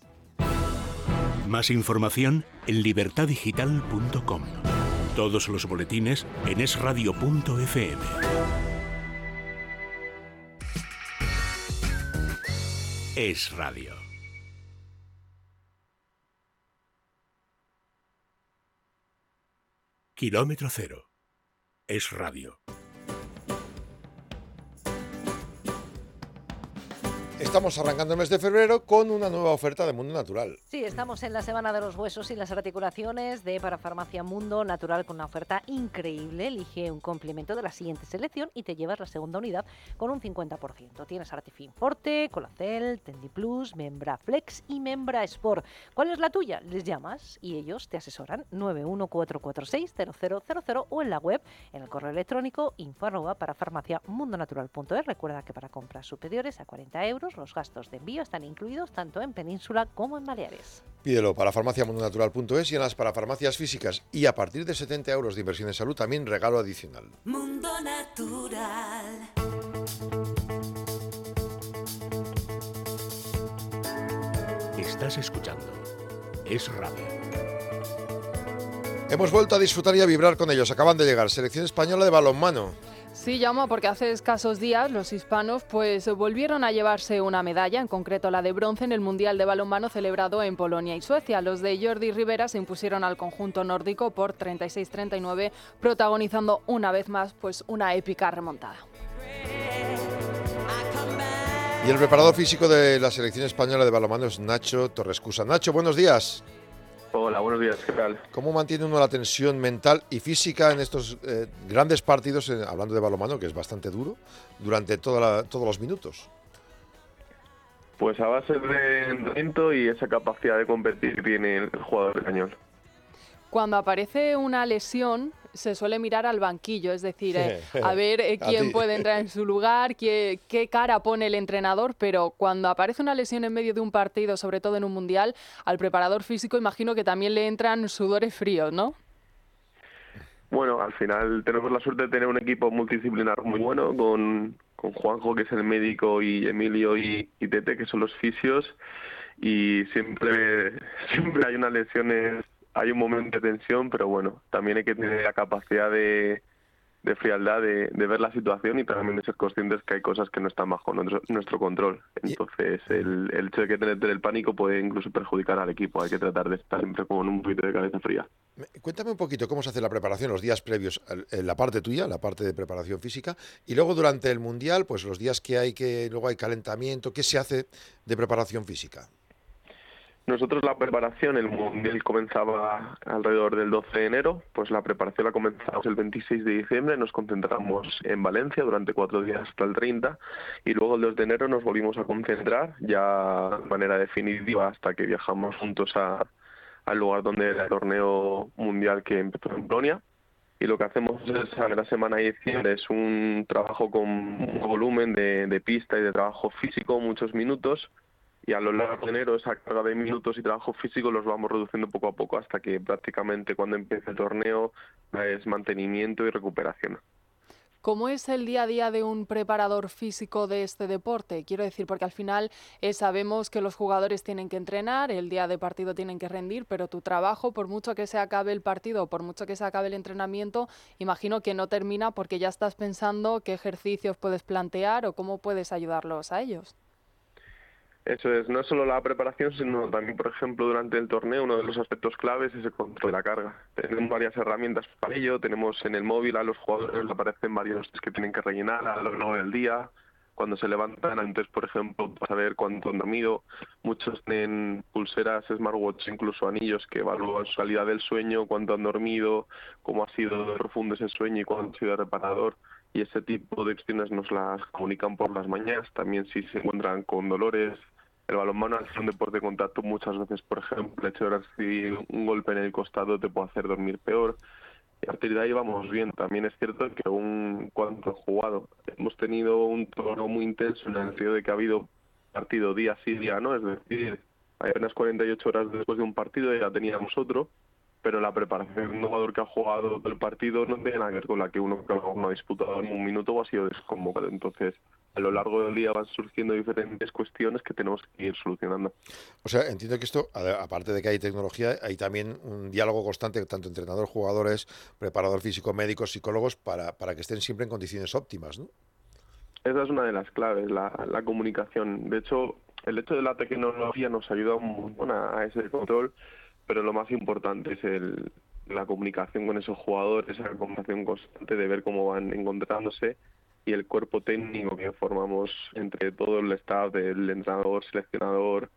Más información en libertadigital.com. Todos los boletines en esradio.fm. Es Radio. Kilómetro cero. Es Radio. Estamos arrancando el mes de febrero con una nueva oferta de Mundo Natural. Sí, estamos en la Semana de los Huesos y las Articulaciones de Parafarmacia Mundo Natural con una oferta increíble. Elige un complemento de la siguiente selección y te llevas la segunda unidad con un 50%. Tienes Artifin Forte, Colacel, Tendi Plus, Membra Flex y Membra Sport. ¿Cuál es la tuya? Les llamas y ellos te asesoran 914460000 o en la web en el correo electrónico info arroba parafarmaciamundonatural.es. Recuerda que para compras superiores a 40 euros los gastos de envío están incluidos tanto en Península como en Baleares. Pídelo para farmaciamundonatural.es y en las parafarmacias físicas. Y a partir de 70 euros de inversión en salud también regalo adicional. Mundo Natural. Estás escuchando Es Radio. Hemos vuelto a disfrutar y a vibrar con ellos. Acaban de llegar. Selección española de balonmano. Sí, llamo porque hace escasos días los hispanos pues volvieron a llevarse una medalla, en concreto la de bronce en el Mundial de Balonmano celebrado en Polonia y Suecia. Los de Jordi Rivera se impusieron al conjunto nórdico por 36-39, protagonizando una vez más pues una épica remontada. Y el preparador físico de la selección española de balonmano es Nacho Torrescusa. Nacho, buenos días. Hola, buenos días, ¿qué tal? ¿Cómo mantiene uno la tensión mental y física en estos eh, grandes partidos, eh, hablando de balonmano, que es bastante duro, durante toda la- todos los minutos? Pues a base de entrenamiento y esa capacidad de competir tiene el jugador español. Cuando aparece una lesión, se suele mirar al banquillo, es decir, eh, a ver eh, quién puede entrar en su lugar, qué, qué cara pone el entrenador, pero cuando aparece una lesión en medio de un partido, sobre todo en un mundial, al preparador físico imagino que también le entran sudores fríos, ¿no? Bueno, al final tenemos la suerte de tener un equipo multidisciplinar muy bueno con, con Juanjo, que es el médico, y Emilio y, y Tete, que son los fisios, y siempre, siempre hay unas lesiones, hay un momento de tensión, pero bueno, también hay que tener la capacidad de, de frialdad de, de ver la situación y también de ser conscientes que hay cosas que no están bajo nuestro, nuestro control. Entonces, el, el hecho de que tener el pánico puede incluso perjudicar al equipo. Hay que tratar de estar siempre con un poquito de cabeza fría. Me- Cuéntame un poquito cómo se hace la preparación los días previos, la parte tuya, la parte de preparación física, y luego durante el Mundial, pues los días que hay que, luego hay calentamiento, ¿qué se hace de preparación física? Nosotros la preparación, el Mundial comenzaba alrededor del 12 de enero, pues la preparación la comenzamos el 26 de diciembre, nos concentramos en Valencia durante cuatro días hasta el 30 y luego el 2 de enero nos volvimos a concentrar ya de manera definitiva hasta que viajamos juntos a, al lugar donde era el torneo mundial que empezó en Polonia. Y lo que hacemos es, la semana de diciembre es un trabajo con un volumen de, de pista y de trabajo físico, muchos minutos, y a lo largo de enero esa carga de minutos y trabajo físico los vamos reduciendo poco a poco hasta que prácticamente cuando empiece el torneo es mantenimiento y recuperación. ¿Cómo es el día a día de un preparador físico de este deporte? Quiero decir, porque al final eh, sabemos que los jugadores tienen que entrenar, el día de partido tienen que rendir, pero tu trabajo, por mucho que se acabe el partido, por mucho que se acabe el entrenamiento, imagino que no termina porque ya estás pensando qué ejercicios puedes plantear o cómo puedes ayudarlos a ellos. Eso es, no solo la preparación, sino también, por ejemplo, durante el torneo, uno de los aspectos claves es el control de la carga. Tenemos varias herramientas para ello, tenemos en el móvil a los jugadores aparecen varios que tienen que rellenar a lo largo del día, cuando se levantan, entonces, por ejemplo, para saber cuánto han dormido, muchos tienen pulseras, smartwatch, incluso anillos que evalúan su calidad del sueño, cuánto han dormido, cómo ha sido profundo ese sueño y cuánto ha sido reparador. Y ese tipo de cuestiones nos las comunican por las mañanas, también si se encuentran con dolores, el balonmano al ser un deporte de contacto muchas veces, por ejemplo, el hecho de recibir un golpe en el costado te puede hacer dormir peor. Y a partir de ahí vamos bien. También es cierto que aún cuando he jugado hemos tenido un tono muy intenso en el sentido de que ha habido partido día sí, día no. Es decir, apenas 48 horas después de un partido ya teníamos otro, pero la preparación de un jugador que ha jugado el partido no tiene nada que ver con la que uno que ha disputado en un minuto o ha sido desconvocado. Entonces, a lo largo del día van surgiendo diferentes cuestiones que tenemos que ir solucionando. O sea, entiendo que esto, aparte de que hay tecnología, hay también un diálogo constante, tanto entrenador, jugadores, preparador físico, médicos, psicólogos, para, para que estén siempre en condiciones óptimas, ¿no? Esa es una de las claves, la, la comunicación. De hecho, el hecho de la tecnología nos ayuda un montón a, ese control, pero lo más importante es el, la comunicación con esos jugadores, esa conversación constante de ver cómo van encontrándose y el cuerpo técnico que formamos entre todo el staff del entrenador, seleccionador,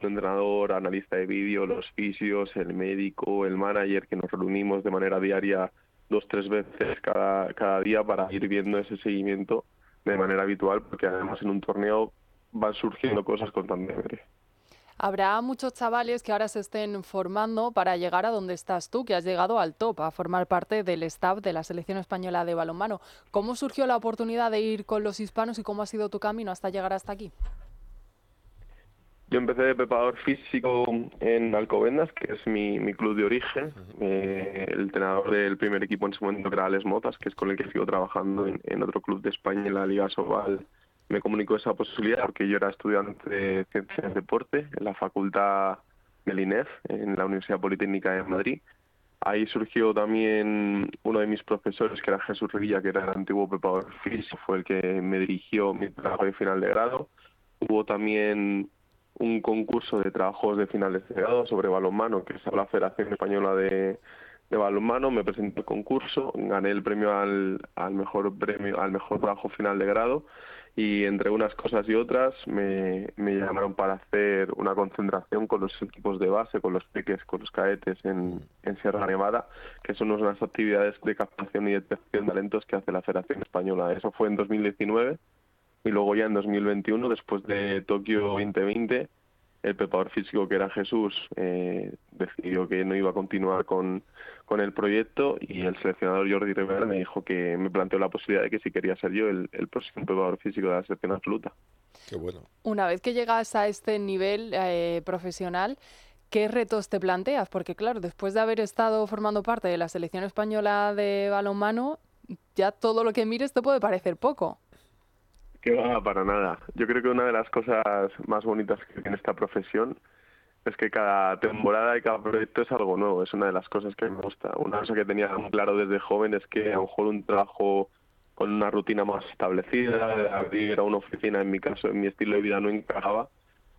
el entrenador, analista de vídeo, los fisios, el médico, el manager, que nos reunimos de manera diaria dos, tres veces cada, cada día para ir viendo ese seguimiento de manera habitual, porque además en un torneo van surgiendo cosas constantemente. Habrá muchos chavales que ahora se estén formando para llegar a donde estás tú, que has llegado al top, a formar parte del staff de la selección española de balonmano. ¿Cómo surgió la oportunidad de ir con los hispanos y cómo ha sido tu camino hasta llegar hasta aquí? Yo empecé de preparador físico en Alcobendas, que es mi, club de origen. Eh, el entrenador del primer equipo en ese momento era Alex Motas, que es con el que sigo trabajando en, en otro club de España, en la Liga Sobal me comunicó esa posibilidad porque yo era estudiante de Ciencias de Deporte en la Facultad del INEF, en la Universidad Politécnica de Madrid. Ahí surgió también uno de mis profesores, que era Jesús Revilla, que era el antiguo preparador físico, fue el que me dirigió mi trabajo de final de grado. Hubo también un concurso de trabajos de finales de grado sobre balonmano, que es la Federación Española de, de balonmano, me presenté al concurso, gané el premio al, al mejor premio, al mejor trabajo final de grado y entre unas cosas y otras me, me llamaron para hacer una concentración con los equipos de base, con los peques, con los caetes en, en Sierra Nevada, que son unas actividades de captación y detección de talentos que hace la Federación Española. Eso fue en 2019 y luego ya en 2021, después de Tokio 2020, el preparador físico que era Jesús eh, decidió que no iba a continuar con, con el proyecto y el seleccionador Jordi Rivera me dijo que me planteó la posibilidad de que si quería ser yo el, el próximo preparador físico de la selección absoluta. Qué bueno. Una vez que llegas a este nivel eh, profesional, ¿qué retos te planteas? Porque claro, después de haber estado formando parte de la selección española de balonmano, ya todo lo que mires te puede parecer poco. Que va, para nada. Yo creo que una de las cosas más bonitas que tiene esta profesión es que cada temporada y cada proyecto es algo nuevo. Es una de las cosas que me gusta. Una cosa que tenía muy claro desde joven es que a lo mejor un trabajo con una rutina más establecida, abrir a una oficina, en mi caso, en mi estilo de vida no encajaba.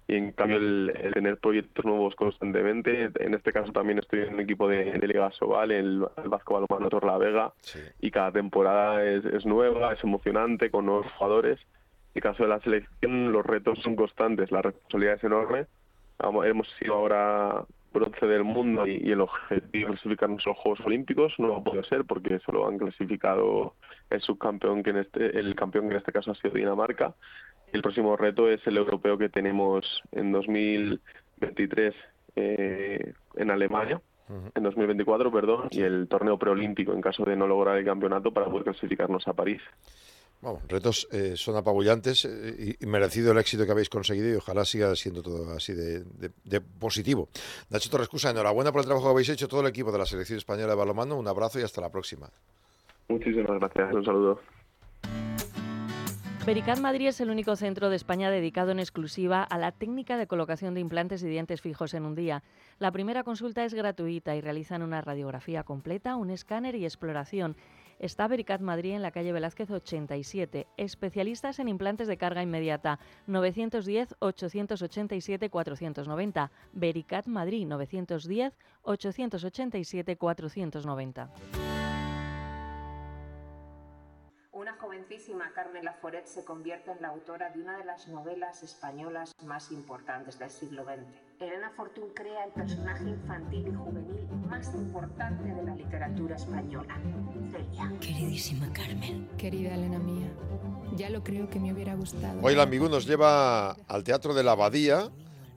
Y en cambio el, tener proyectos nuevos constantemente, en este caso también estoy en un equipo de, de Liga Sobal, el, el Vasco Balomano Torla Vega, y cada temporada es, es nueva, es emocionante, con nuevos jugadores el caso de la selección, los retos son constantes, la responsabilidad es enorme. Hemos sido ahora bronce del mundo y, el objetivo de clasificarnos a los Juegos Olímpicos no va a poder ser porque solo han clasificado el subcampeón que en este, el campeón que en este caso ha sido Dinamarca. el próximo reto es el europeo que tenemos en 2023 eh, en Alemania, en 2024, perdón, y el torneo preolímpico en caso de no lograr el campeonato para poder clasificarnos a París. Bueno, retos eh, son apabullantes eh, y, merecido el éxito que habéis conseguido y ojalá siga siendo todo así de, positivo. Nacho Torrescusa, enhorabuena por el trabajo que habéis hecho todo el equipo de la Selección Española de Balomano. Un abrazo y hasta la próxima. Muchísimas gracias. Un saludo. Vericat Madrid es el único centro de España dedicado en exclusiva a la técnica de colocación de implantes y dientes fijos en un día. La primera consulta es gratuita y realizan una radiografía completa, un escáner y exploración. Está Vericat Madrid en la calle Velázquez 87. Especialistas en implantes de carga inmediata. 910-887-490. Vericat Madrid 910-887-490. Una jovencísima Carmen Laforet se convierte en la autora de una de las novelas españolas más importantes del siglo XX. Elena Fortún crea el personaje infantil y juvenil más importante de la literatura española, Celia. Queridísima Carmen. Querida Elena mía, ya lo creo que me hubiera gustado. Hoy la Amigú nos lleva al Teatro de la Abadía,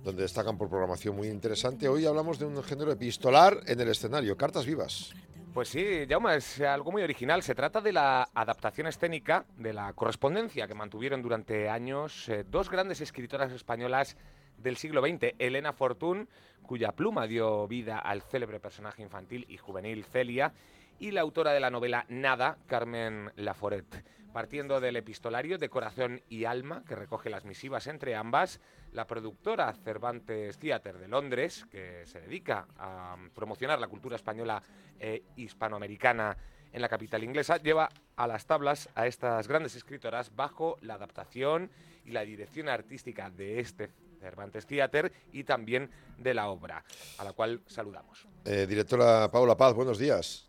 donde destacan por programación muy interesante. Hoy hablamos de un género epistolar en el escenario, cartas vivas. Pues sí, Jaume, es algo muy original. Se trata de la adaptación escénica de la correspondencia que mantuvieron durante años eh, dos grandes escritoras españolas del siglo XX, Elena Fortún, cuya pluma dio vida al célebre personaje infantil y juvenil Celia, y la autora de la novela Nada, Carmen Laforet. Partiendo del epistolario de Corazón y Alma, que recoge las misivas entre ambas, la productora Cervantes Theatre de Londres, que se dedica a promocionar la cultura española e hispanoamericana en la capital inglesa, lleva a las tablas a estas grandes escritoras bajo la adaptación y la dirección artística de este Cervantes Theatre y también de la obra, a la cual saludamos. Eh, directora Paula Paz, buenos días.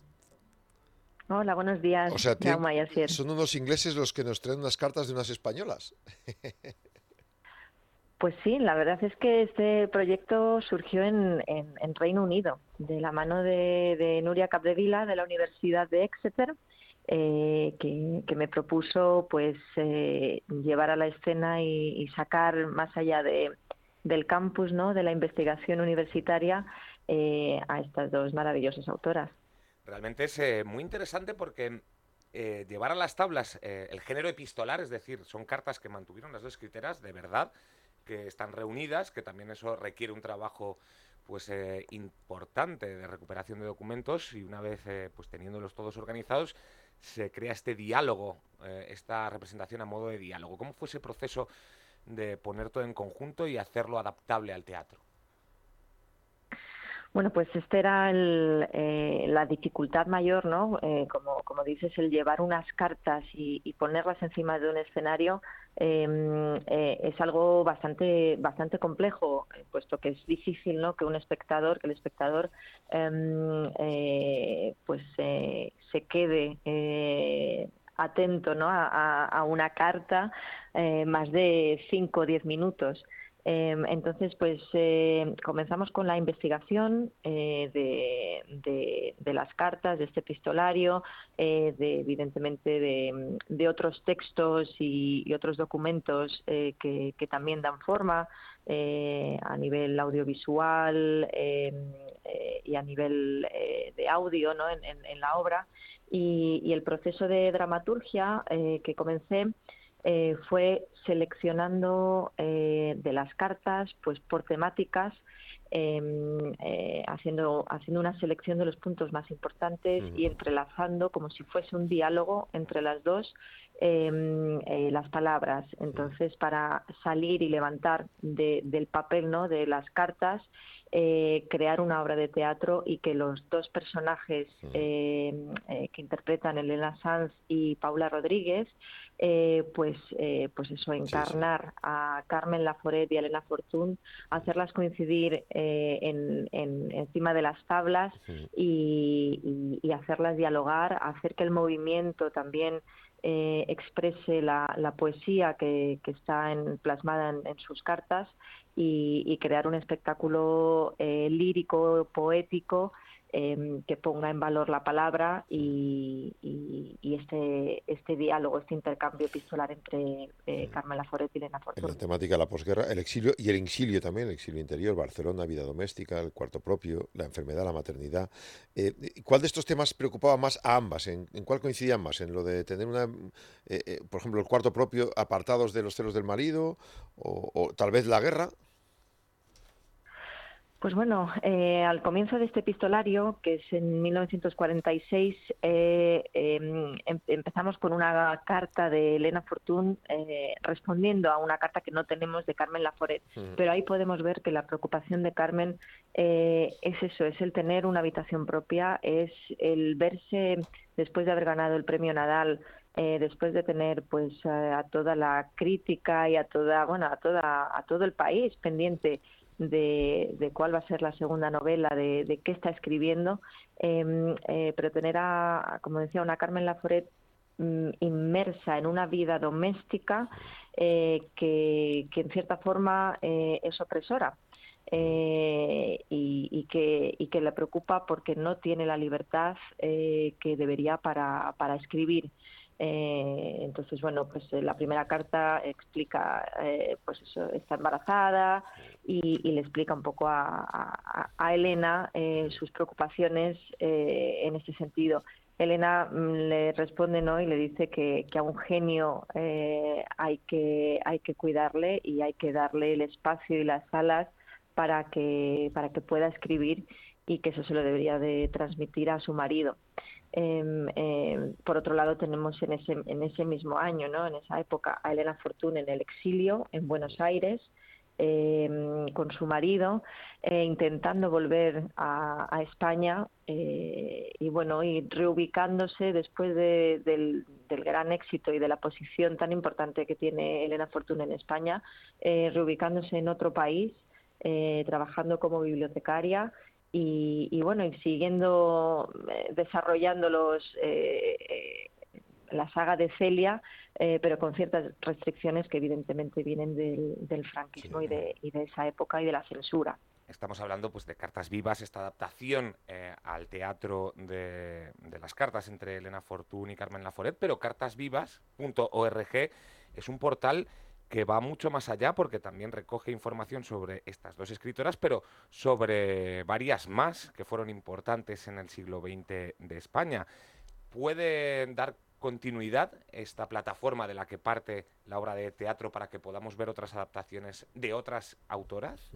Hola, buenos días. O sea, son unos ingleses los que nos traen unas cartas de unas españolas. Pues sí, la verdad es que este proyecto surgió en, Reino Unido, de la mano de, Nuria Capdevila de la Universidad de Exeter, eh, que, me propuso pues eh, llevar a la escena y, sacar más allá de, del campus, ¿no? de la investigación universitaria, eh, a estas dos maravillosas autoras. Realmente es eh, muy interesante porque eh, llevar a las tablas eh, el género epistolar, es decir, son cartas que mantuvieron las dos escriteras de verdad, que están reunidas, que también eso requiere un trabajo pues importante de recuperación de documentos y una vez pues teniéndolos todos organizados se crea este diálogo, esta representación a modo de diálogo. ¿Cómo fue ese proceso de poner todo en conjunto y hacerlo adaptable al teatro? Bueno, pues esta era eh, la dificultad mayor, ¿no? Eh, como, como dices, el llevar unas cartas y, ponerlas encima de un escenario eh, es algo bastante bastante complejo, puesto que es difícil, ¿no? Que un espectador, que el espectador, em, pues se quede atento, ¿no? A, a una carta más de cinco o diez minutos. Em, entonces, pues eh, comenzamos con la investigación eh, de, las cartas, de este epistolario, eh, de, evidentemente de, otros textos y, otros documentos que, también dan forma a nivel audiovisual em, y a nivel de audio ¿no? en, la obra. y, el proceso de dramaturgia que comencé eh, fue seleccionando eh, de las cartas pues por temáticas em, eh, haciendo haciendo una selección de los puntos más importantes y entrelazando como si fuese un diálogo entre las dos em, las palabras. Entonces para salir y levantar del papel no de las cartas crear una obra de teatro y que los dos personajes em, que interpretan Elena Sanz y Paula Rodríguez eh, pues, eh, pues eso, encarnar a Carmen Laforet y a Elena Fortún, hacerlas coincidir eh, en, encima de las tablas y, hacerlas dialogar, hacer que el movimiento también exprese la, poesía que, está en, plasmada en, sus cartas y, crear un espectáculo lírico, poético Em, que ponga en valor la palabra y, este, este diálogo, este intercambio epistolar entre eh, Carmen Laforet y Elena Fortuna. En la temática de la posguerra, el exilio y el exilio también, el exilio interior, Barcelona, vida doméstica, el cuarto propio, la enfermedad, la maternidad. Eh, ¿Cuál de estos temas preocupaba más a ambas? ¿En, cuál coincidían más? ¿En lo de tener una, eh, eh, por ejemplo, el cuarto propio apartados de los celos del marido o tal vez la guerra? Pues bueno, eh, al comienzo de este epistolario, que es en 1946, eh, em, em, empezamos con una carta de Elena Fortún eh, respondiendo a una carta que no tenemos de Carmen Laforet. Pero ahí podemos ver que la preocupación de Carmen es eso, es el tener una habitación propia, es el verse después de haber ganado el premio Nadal después de tener pues a toda la crítica y a toda bueno a toda a todo el país pendiente de, cuál va a ser la segunda novela, de, qué está escribiendo, em, eh, pero tener a, como decía, una Carmen Laforet mm, inmersa en una vida doméstica eh, que, en cierta forma eh, es opresora. y, que, y que le preocupa porque no tiene la libertad que debería para, para escribir. Eh, entonces, bueno, pues eh, la primera carta explica, eh, pues eso, está embarazada y, le explica un poco a, Elena sus preocupaciones en este sentido. Elena mm, le responde ¿no? y le dice que, a un genio hay, que, hay que cuidarle y hay que darle el espacio y las alas para que, para que pueda escribir y que eso se lo debería de transmitir a su marido. Em, em, por otro lado, tenemos en ese, en ese mismo año, ¿no? en esa época, a Elena Fortuna en el exilio en Buenos Aires em, con su marido, eh, intentando volver a, España eh, y bueno, y reubicándose después del, gran éxito y de la posición tan importante que tiene Elena Fortuna en España, eh, reubicándose en otro país, trabajando como bibliotecaria y, bueno, y siguiendo eh, desarrollando los, eh, eh, la saga de Celia, pero con ciertas restricciones que evidentemente vienen del, franquismo y, de, y de esa época y de la censura. Estamos hablando pues de Cartas Vivas, esta adaptación al teatro de, de, las cartas entre Elena Fortún y Carmen Laforet, pero cartasvivas.org es un portal que va mucho más allá porque también recoge información sobre estas dos escritoras, pero sobre varias más que fueron importantes en el siglo XX de España. ¿Puede dar continuidad esta plataforma de la que parte la obra de teatro para que podamos ver otras adaptaciones de otras autoras?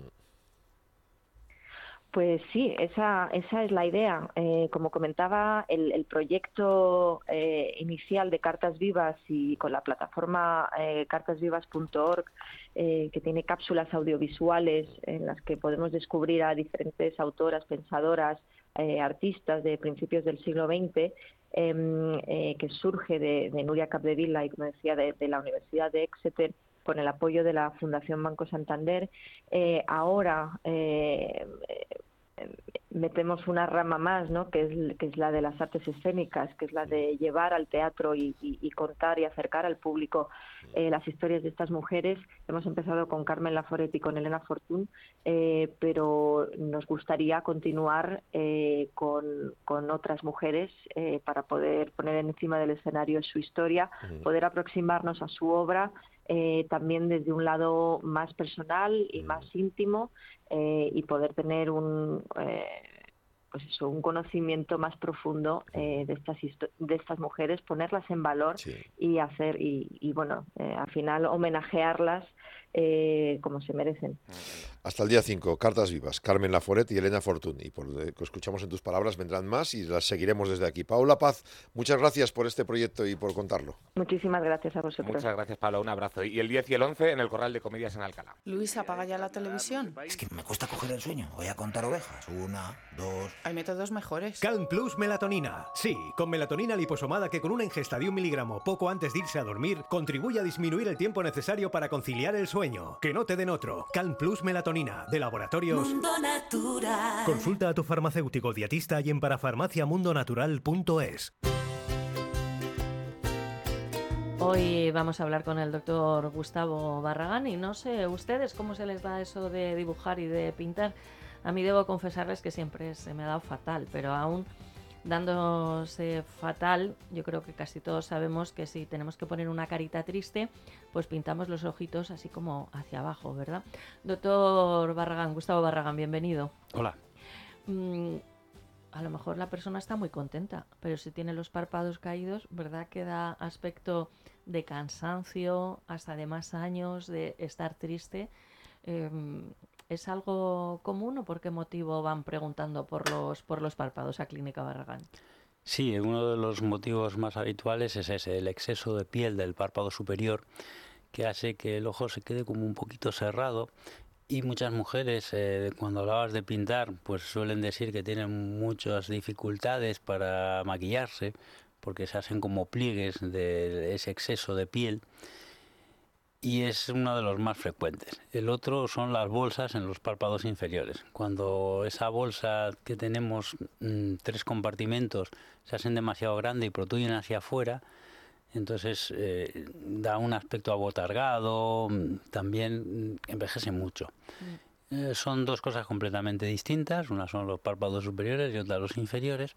Pues sí, esa, esa es la idea. Eh, como comentaba, el, proyecto eh, inicial de Cartas Vivas y con la plataforma eh, cartasvivas.org, que tiene cápsulas audiovisuales en las que podemos descubrir a diferentes autoras, pensadoras, artistas de principios del siglo XX, em, que surge de, Nuria Capdevila y, como decía, de, la Universidad de Exeter, con el apoyo de la Fundación Banco Santander. Eh, ahora eh, metemos una rama más, ¿no? que, es, que es la de las artes escénicas, que es la de llevar al teatro y, contar y acercar al público eh, las historias de estas mujeres. Hemos empezado con Carmen Laforet y con Elena Fortún, pero nos gustaría continuar con, con, otras mujeres para poder poner encima del escenario su historia, poder aproximarnos a su obra eh, también desde un lado más personal y más íntimo eh, y poder tener un eh, pues eso, un conocimiento más profundo de estas de estas mujeres, ponerlas en valor y hacer y, y bueno, al final homenajearlas como se merecen. Hasta el día 5, Cartas Vivas, Carmen Laforet y Elena Fortún. Y por lo que escuchamos en tus palabras vendrán más y las seguiremos desde aquí. Paula Paz, muchas gracias por este proyecto y por contarlo. Muchísimas gracias a vosotros. Muchas gracias, Paula. Un abrazo. Y el 10 y el 11 en el Corral de Comedias en Alcalá. Luis, apaga ya la televisión. Es que me cuesta coger el sueño. Voy a contar ovejas. Una, dos. Hay métodos mejores. Calm Plus Melatonina. Sí, con melatonina liposomada que con una ingesta de un miligramo poco antes de irse a dormir contribuye a disminuir el tiempo necesario para conciliar el sueño. Que no te den otro. Calm Plus Melatonina, de laboratorio Mundo Natural. Consulta a tu farmacéutico dietista y en parafarmaciamundonatural.es. Hoy vamos a hablar con el doctor Gustavo Barragán y no sé ustedes cómo se les da eso de dibujar y de pintar. A mí debo confesarles que siempre se me ha dado fatal, pero aún dándose fatal, yo creo que casi todos sabemos que si tenemos que poner una carita triste, pues pintamos los ojitos así como hacia abajo, ¿verdad? Doctor Barragán, Gustavo Barragán, bienvenido. Hola. Mm, a lo mejor la persona está muy contenta, pero si tiene los párpados caídos, ¿verdad que da aspecto de cansancio, hasta de más años, de estar triste? Em, ¿Es algo común o por qué motivo van preguntando por los, por los párpados a Clínica Barragán? Sí, uno de los motivos más habituales es ese, el exceso de piel del párpado superior, que hace que el ojo se quede como un poquito cerrado. Y muchas mujeres, eh, cuando hablabas de pintar, pues suelen decir que tienen muchas dificultades para maquillarse, porque se hacen como pliegues de ese exceso de piel y es uno de los más frecuentes. El otro son las bolsas en los párpados inferiores. Cuando esa bolsa que tenemos mm, tres compartimentos se hacen demasiado grande y protruyen hacia afuera, entonces eh, da un aspecto abotargado, mm, también mm, envejece mucho. Eh, son dos cosas completamente distintas, una son los párpados superiores y otra los inferiores,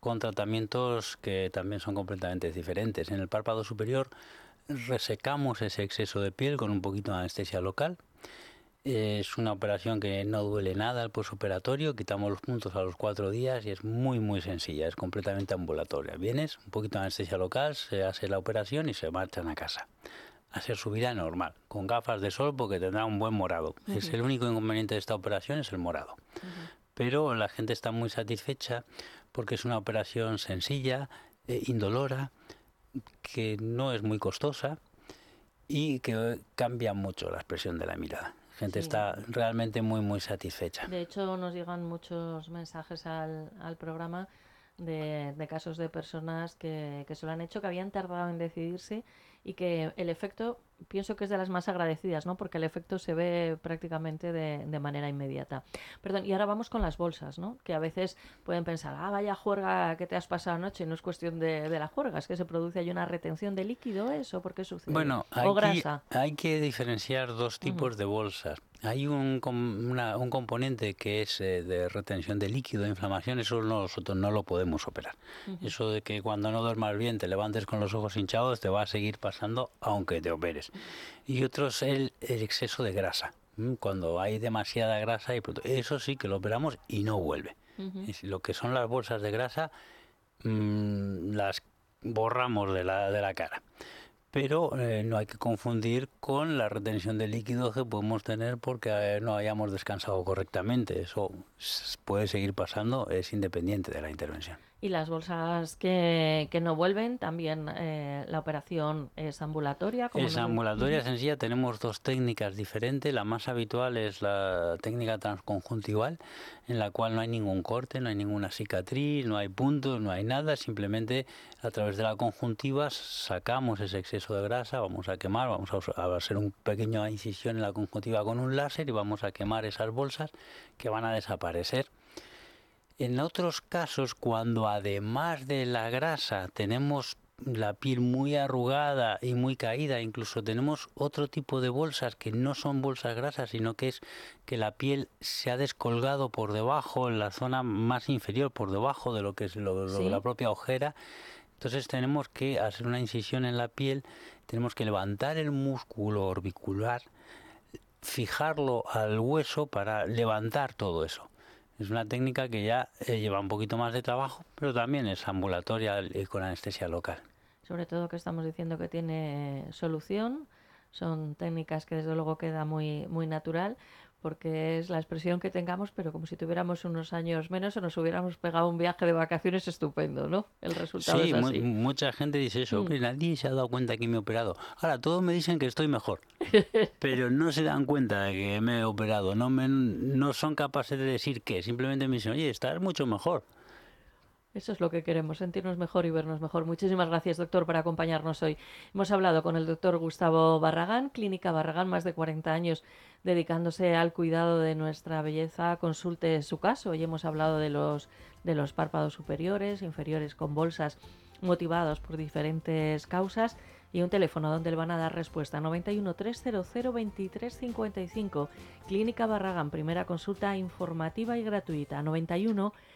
con tratamientos que también son completamente diferentes. En el párpado superior resecamos ese exceso de piel con un poquito de anestesia local. Es una operación que no duele nada al posoperatorio, quitamos los puntos a los cuatro días y es muy muy sencilla, es completamente ambulatoria. Vienes, un poquito de anestesia local, se hace la operación y se marchan a casa. Hacer su vida normal, con gafas de sol porque tendrá un buen morado. Es el único inconveniente de esta operación, es el morado. Pero la gente está muy satisfecha porque es una operación sencilla, eh, indolora, que no es muy costosa y que cambia mucho la expresión de la mirada. La gente está realmente muy, muy satisfecha. De hecho, nos llegan muchos mensajes al, al programa de, de, casos de personas que, que se lo han hecho, que habían tardado en decidirse y que el efecto pienso que es de las más agradecidas, ¿no? Porque el efecto se ve prácticamente de, de, manera inmediata. Perdón, y ahora vamos con las bolsas, ¿no? Que a veces pueden pensar, ah, vaya juerga que te has pasado anoche, no es cuestión de, de la juerga, es que se produce ahí una retención de líquido, ¿eso? ¿Por qué sucede? Bueno, o grasa. hay que diferenciar dos tipos uh -huh. de bolsas. Hay un, una, un componente que es eh, de retención de líquido, de inflamación, eso nosotros no lo podemos operar. Uh -huh. Eso de que cuando no duermas bien te levantes con los ojos hinchados te va a seguir pasando aunque te operes. Y otro es el, el exceso de grasa. Cuando hay demasiada grasa, y eso sí que lo operamos y no vuelve. Uh -huh. Lo que son las bolsas de grasa mmm, las borramos de la, de la cara pero eh, no hay que confundir con la retención de líquidos que podemos tener porque eh, no hayamos descansado correctamente. Eso puede seguir pasando, es independiente de la intervención. Y las bolsas que, que no vuelven, también eh, la operación es ambulatoria. es ambulatoria, sencilla. Tenemos dos técnicas diferentes. La más habitual es la técnica transconjuntival, en la cual no hay ningún corte, no hay ninguna cicatriz, no hay puntos, no hay nada. Simplemente a través de la conjuntiva sacamos ese exceso de grasa, vamos a quemar, vamos a hacer una pequeña incisión en la conjuntiva con un láser y vamos a quemar esas bolsas que van a desaparecer. En otros casos, cuando además de la grasa tenemos la piel muy arrugada y muy caída, incluso tenemos otro tipo de bolsas que no son bolsas grasas, sino que es que la piel se ha descolgado por debajo, en la zona más inferior, por debajo de lo que es lo, ¿Sí? la propia ojera. Entonces tenemos que hacer una incisión en la piel, tenemos que levantar el músculo orbicular, fijarlo al hueso para levantar todo eso. Es una técnica que ya eh, lleva un poquito más de trabajo, pero también es ambulatoria y con anestesia local. Sobre todo que estamos diciendo que tiene solución, son técnicas que desde luego queda muy, muy natural, porque es la expresión que tengamos, pero como si tuviéramos unos años menos o nos hubiéramos pegado un viaje de vacaciones estupendo, ¿no? El resultado sí, es así. mucha gente dice eso, mm. que nadie se ha dado cuenta que me he operado. Ahora, todos me dicen que estoy mejor, pero no se dan cuenta de que me he operado, no, me, no son capaces de decir qué, simplemente me dicen, oye, estás mucho mejor. Eso es lo que queremos, sentirnos mejor y vernos mejor. Muchísimas gracias, doctor, por acompañarnos hoy. Hemos hablado con el doctor Gustavo Barragán, Clínica Barragán, más de 40 años dedicándose al cuidado de nuestra belleza. Consulte su caso. Hoy hemos hablado de los, de los párpados superiores, inferiores con bolsas motivados por diferentes causas y un teléfono donde le van a dar respuesta 91 300 2355 Clínica Barragán primera consulta informativa y gratuita 91 300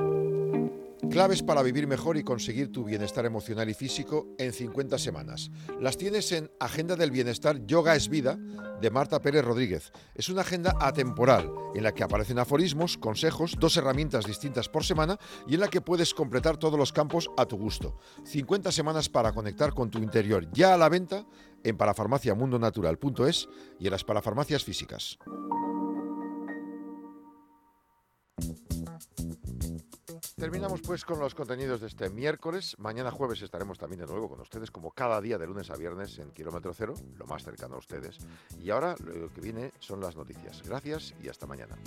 Claves para vivir mejor y conseguir tu bienestar emocional y físico en 50 semanas. Las tienes en Agenda del Bienestar Yoga es Vida de Marta Pérez Rodríguez. Es una agenda atemporal en la que aparecen aforismos, consejos, dos herramientas distintas por semana y en la que puedes completar todos los campos a tu gusto. 50 semanas para conectar con tu interior ya a la venta en parafarmaciamundonatural.es y en las parafarmacias físicas. Terminamos pues con los contenidos de este miércoles. Mañana jueves estaremos también de nuevo con ustedes, como cada día de lunes a viernes en Kilómetro Cero, lo más cercano a ustedes. Y ahora lo que viene son las noticias. Gracias y hasta mañana.